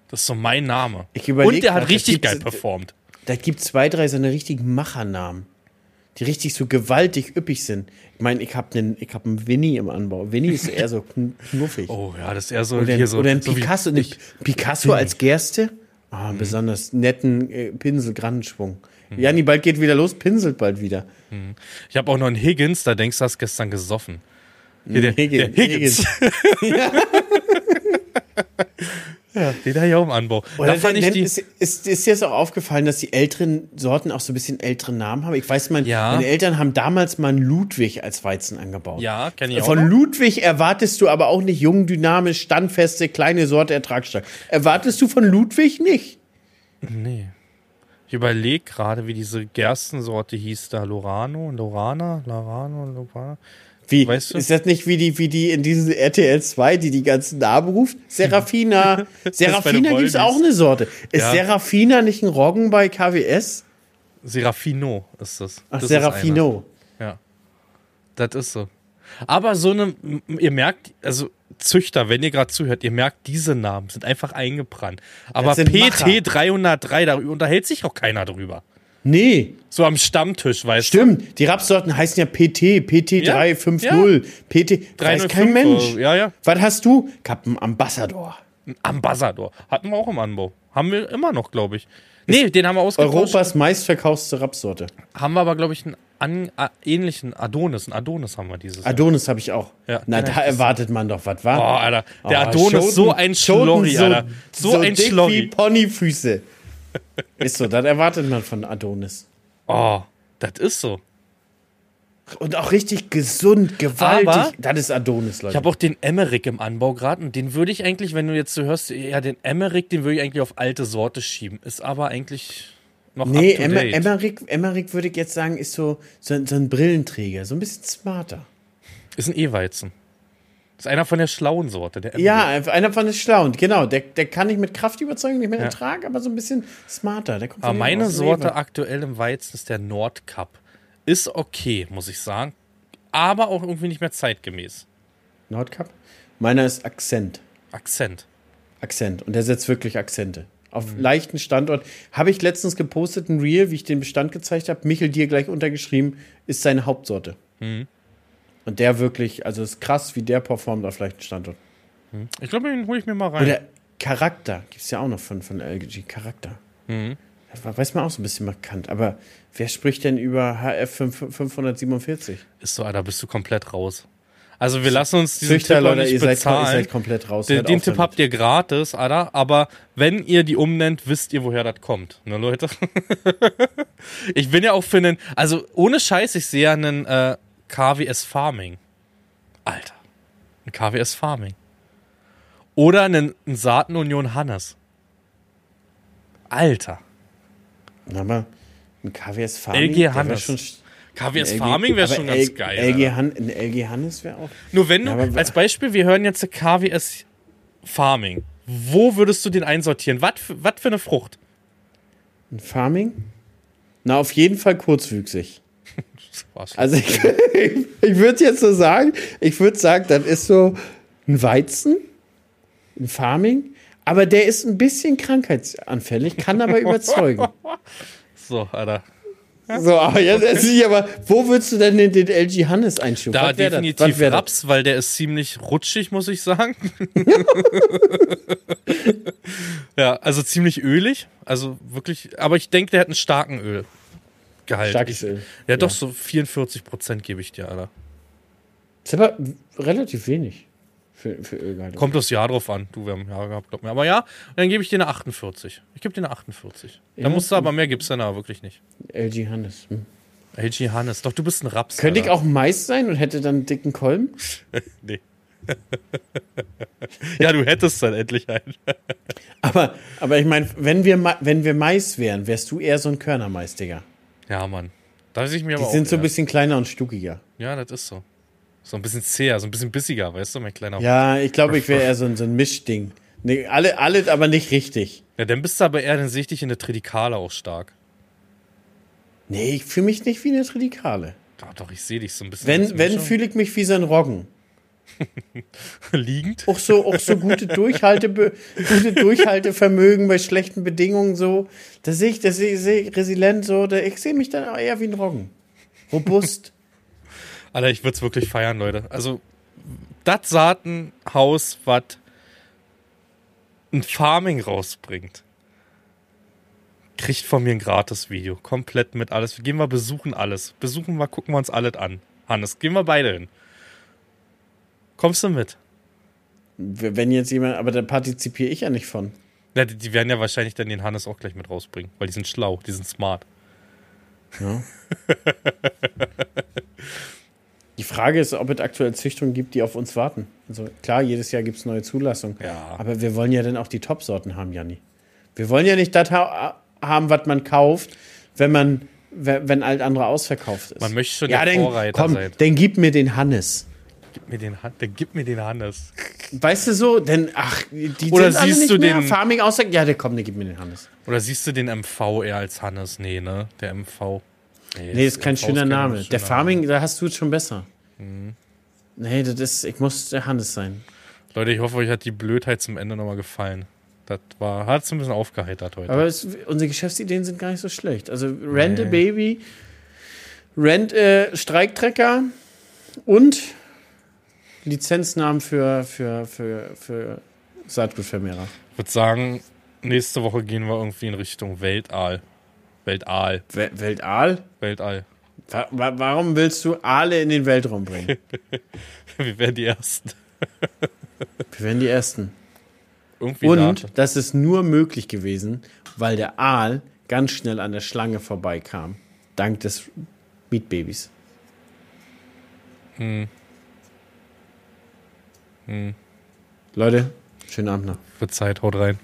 A: Das ist so mein Name.
B: Ich überleg
A: Und der hat richtig geil performt.
B: Da gibt es zwei, drei so eine richtigen Machernamen, die richtig so gewaltig üppig sind. Ich meine, ich habe einen ich hab einen Winnie im Anbau. Winnie ist eher so kn- knuffig.
A: Oh ja, das ist eher so
B: oder,
A: hier so.
B: oder ein
A: so
B: Picasso, ein
A: ich.
B: Picasso als Gerste. Ah, einen besonders netten äh, Pinsel-Grandenschwung. Janni, bald geht wieder los, pinselt bald wieder.
A: Ich habe auch noch einen Higgins, da denkst du, hast gestern gesoffen. Hier, der,
B: Higgins,
A: der Higgins. ja, den habe ich auch im Anbau.
B: Oder
A: da fand ich die,
B: ist, ist, ist dir das auch aufgefallen, dass die älteren Sorten auch so ein bisschen ältere Namen haben? Ich weiß, mein,
A: Ja.
B: meine Eltern haben damals mal einen Ludwig als Weizen angebaut.
A: ja, kenne ich auch.
B: Von. Ludwig erwartest du aber auch nicht jung, dynamisch, standfeste, kleine Sorte, ertragsstark. Erwartest du von Ludwig nicht?
A: Nee. Ich überlege gerade, wie diese Gerstensorte hieß da. Lorano, Lorana, Lorano, Lorana.
B: Wie?
A: Weißt du?
B: Ist das nicht wie die, wie die in diesen RTL 2, die die ganzen Namen ruft? Serafina. Serafina gibt es auch eine Sorte. Ist
A: Ja.
B: Serafina nicht ein Roggen bei KWS?
A: Serafino ist das.
B: Ach,
A: das
B: Serafino.
A: Ja. Das ist so. Aber so eine, ihr merkt, also Züchter, wenn ihr gerade zuhört, ihr merkt, diese Namen sind einfach eingebrannt. Aber
B: sind Macher.
A: PT 303, da unterhält sich auch keiner drüber.
B: Nee,
A: So am Stammtisch, weißt
B: stimmt. Die Rapsorten heißen ja PT, PT
A: Ja,
B: 350, PT. Weiß
A: 305,
B: kein Mensch.
A: ja, ja.
B: Was hast du? Kappen Ambassador.
A: du? Ambassador. Hatten wir auch im Anbau. Haben wir immer noch, glaube ich. Nee, den haben wir ausgetauscht.
B: Europas meistverkaufste Rapsorte.
A: Haben wir aber, glaube ich, einen an, a, ähnlichen Adonis. Einen Adonis haben wir dieses Jahr.
B: Adonis habe ich auch.
A: Ja,
B: Na, da
A: hab ich
B: erwartet man doch was,
A: Oh,
B: wa?
A: Alter. Der
B: Oh,
A: Adonis, so
B: Schoten-
A: ein
B: Schoten
A: Schlorri, Alter. So, ein
B: dick wie
A: Schlorri.
B: Ponyfüße. Ist so, das erwartet man von Adonis.
A: Oh, das ist so.
B: Und auch richtig gesund, gewaltig.
A: Aber-
B: das ist Adonis, Leute.
A: Ich habe auch den Emmerich im Anbau gerade und den würde ich eigentlich, wenn du jetzt so hörst, ja, den Emmerich, den würde ich eigentlich auf alte Sorte schieben. Ist aber eigentlich noch
B: nee, Emmer. Emmerich, Emmerich würde ich jetzt sagen, ist so, so, so ein Brillenträger. So ein bisschen smarter.
A: Ist ein E-Weizen. Ist einer von der schlauen Sorte. Der
B: ja, einer von den schlauen, genau. Der, der kann ich mit Kraft überzeugen, nicht mehr ja. ertragen, aber so ein bisschen smarter. Der
A: kommt aber meine Sorte aktuell im Weizen ist der Nordcup. Ist okay, muss ich sagen. Aber auch irgendwie nicht mehr zeitgemäß.
B: Nordcup? Meiner ist Akzent.
A: Akzent.
B: Akzent. Und der setzt wirklich Akzente. Auf mhm. leichten Standort. Habe ich letztens gepostet, ein Reel, wie ich den Bestand gezeigt habe. Michel dir gleich untergeschrieben, ist seine Hauptsorte. Mhm. Und der wirklich, also ist krass, wie der performt auf leichten Standort.
A: Mhm. Ich glaube, den hole ich mir mal rein.
B: Oder Charakter, gibt es ja auch noch von, von LG. Charakter. Mhm. Das weiß man auch so ein bisschen markant. Aber wer spricht denn über HF 547?
A: Ist so, da bist du komplett raus. Also wir lassen uns
B: diesen Züchter, Tipp Leute, nicht ihr bezahlen. Seid, ihr seid komplett raus.
A: Den, den Tipp habt ihr gratis, Alter. Aber wenn ihr die umnennt, wisst ihr, woher das kommt. Ne, Leute? ich bin ja auch für einen, also ohne Scheiß, ich sehe ja einen äh, KWS Farming. Alter. Ein KWS Farming. Oder einen, einen Saatenunion Hannes. Alter.
B: Aber ein KWS Farming.
A: LG Hannes. KWS Farming wäre schon ganz
B: L
A: geil.
B: LG Han ein LG Hannes wäre auch.
A: Nur wenn du, ja, als Beispiel, wir hören jetzt KWS Farming. Wo würdest du den einsortieren? Was für, für eine Frucht?
B: Ein Farming? Na, auf jeden Fall kurzwüchsig. Also ich, ich würde jetzt so sagen, ich würde sagen, das ist so ein Weizen, ein Farming, aber der ist ein bisschen krankheitsanfällig, kann aber überzeugen.
A: So, Alter.
B: So, aber jetzt ich aber, wo würdest du denn den, den LG Hannes einstufen?
A: Da definitiv Raps, weil der ist ziemlich rutschig, muss ich sagen. ja, also ziemlich ölig. Also wirklich, aber ich denke, der hat einen starken Ölgehalt.
B: Starkes Öl.
A: Ja, doch, ja. so 44 Prozent gebe ich dir, Alter.
B: Ist aber relativ wenig für, für Ölgehalt.
A: Kommt das Jahr drauf an. Du, wir haben Jahre gehabt, glaub mir. Aber ja, dann gebe ich dir eine 48. Ich gebe dir eine 48. Ja, da musst du aber mehr gibt's dann aber wirklich nicht.
B: LG Hannes. Hm.
A: LG Hannes. Doch, du bist ein Raps.
B: Könnte ich auch Mais sein und hätte dann einen dicken Kolben?
A: nee. ja, du hättest dann endlich einen.
B: aber, aber ich meine, wenn wir, wenn wir Mais wären, wärst du eher so ein Körnermais, Digga.
A: Ja, Mann. Da ich mir
B: Die sind so ein bisschen kleiner und stuckiger.
A: Ja, das ist so. So ein bisschen zäher, so ein bisschen bissiger, weißt du, mein kleiner.
B: Ja, ich glaube, ich wäre eher so ein, so ein Mischding. Nee, alle, alle, aber nicht richtig.
A: Ja, dann bist du aber eher, dann sehe ich dich in der Tridikale auch stark.
B: Nee, ich fühle mich nicht wie eine Tridikale.
A: Ja, doch, ich sehe dich so ein bisschen.
B: Wenn, wenn fühle ich mich wie so ein Roggen.
A: Liegend?
B: Auch so, auch so gute, Durchhalte, gute Durchhaltevermögen bei schlechten Bedingungen so. Da sehe ich, da sehe ich resilient so. Da, ich sehe mich dann auch eher wie ein Roggen. Robust.
A: Alter, ich würde es wirklich feiern, Leute. Also, das Saatenhaus, was ein Farming rausbringt, kriegt von mir ein gratis Video. Komplett mit alles. Wir gehen mal besuchen alles. Besuchen wir, gucken wir uns alles an. Hannes, gehen wir beide hin. Kommst du mit?
B: Wenn jetzt jemand, aber da partizipiere ich ja nicht von.
A: Ja, die, die, werden ja wahrscheinlich dann den Hannes auch gleich mit rausbringen, weil die sind schlau, die sind smart.
B: Ja. Die Frage ist, ob es aktuell Züchtungen gibt, die auf uns warten. Also klar, jedes Jahr gibt es neue Zulassungen.
A: Ja.
B: Aber wir wollen ja dann auch die Top-Sorten haben, Janni. Wir wollen ja nicht das ha haben, was man kauft, wenn man, wenn alt andere ausverkauft ist.
A: Man möchte schon ja, der Vorreiter
B: komm,
A: sein.
B: Dann gib mir den Hannes.
A: Gib mir den, dann gib mir den Hannes.
B: Weißt du so, denn ach, die
A: Oder sind siehst du den
B: Farming außer ja, der komm, der gib mir den Hannes.
A: Oder siehst du den MV eher als Hannes? Nee, ne? Der MV.
B: Nee, nee ist kein schöner Name. Schöner der Farming, da hast du es schon besser. Mhm. Nee, das ist, ich muss der Hannes sein.
A: Leute, ich hoffe, euch hat die Blödheit zum Ende nochmal gefallen. Das war, hat es ein bisschen aufgeheitert heute.
B: Aber es, unsere Geschäftsideen sind gar nicht so schlecht. Also Rent nee. Baby, Rent äh, Streiktrecker und Lizenznamen für, für, für, für Saatgutvermehrer.
A: Ich würde sagen, nächste Woche gehen wir irgendwie in Richtung Weltall. Weltall.
B: We Weltall?
A: Weltall.
B: Wa warum willst du Aale in den Weltraum bringen?
A: Wir wären die Ersten.
B: Wir wären die Ersten. Irgendwie Und Nate. das ist nur möglich gewesen, weil der Aal ganz schnell an der Schlange vorbeikam. Dank des Meatbabys.
A: Hm. Hm.
B: Leute, schönen Abend noch.
A: Für Zeit, haut rein.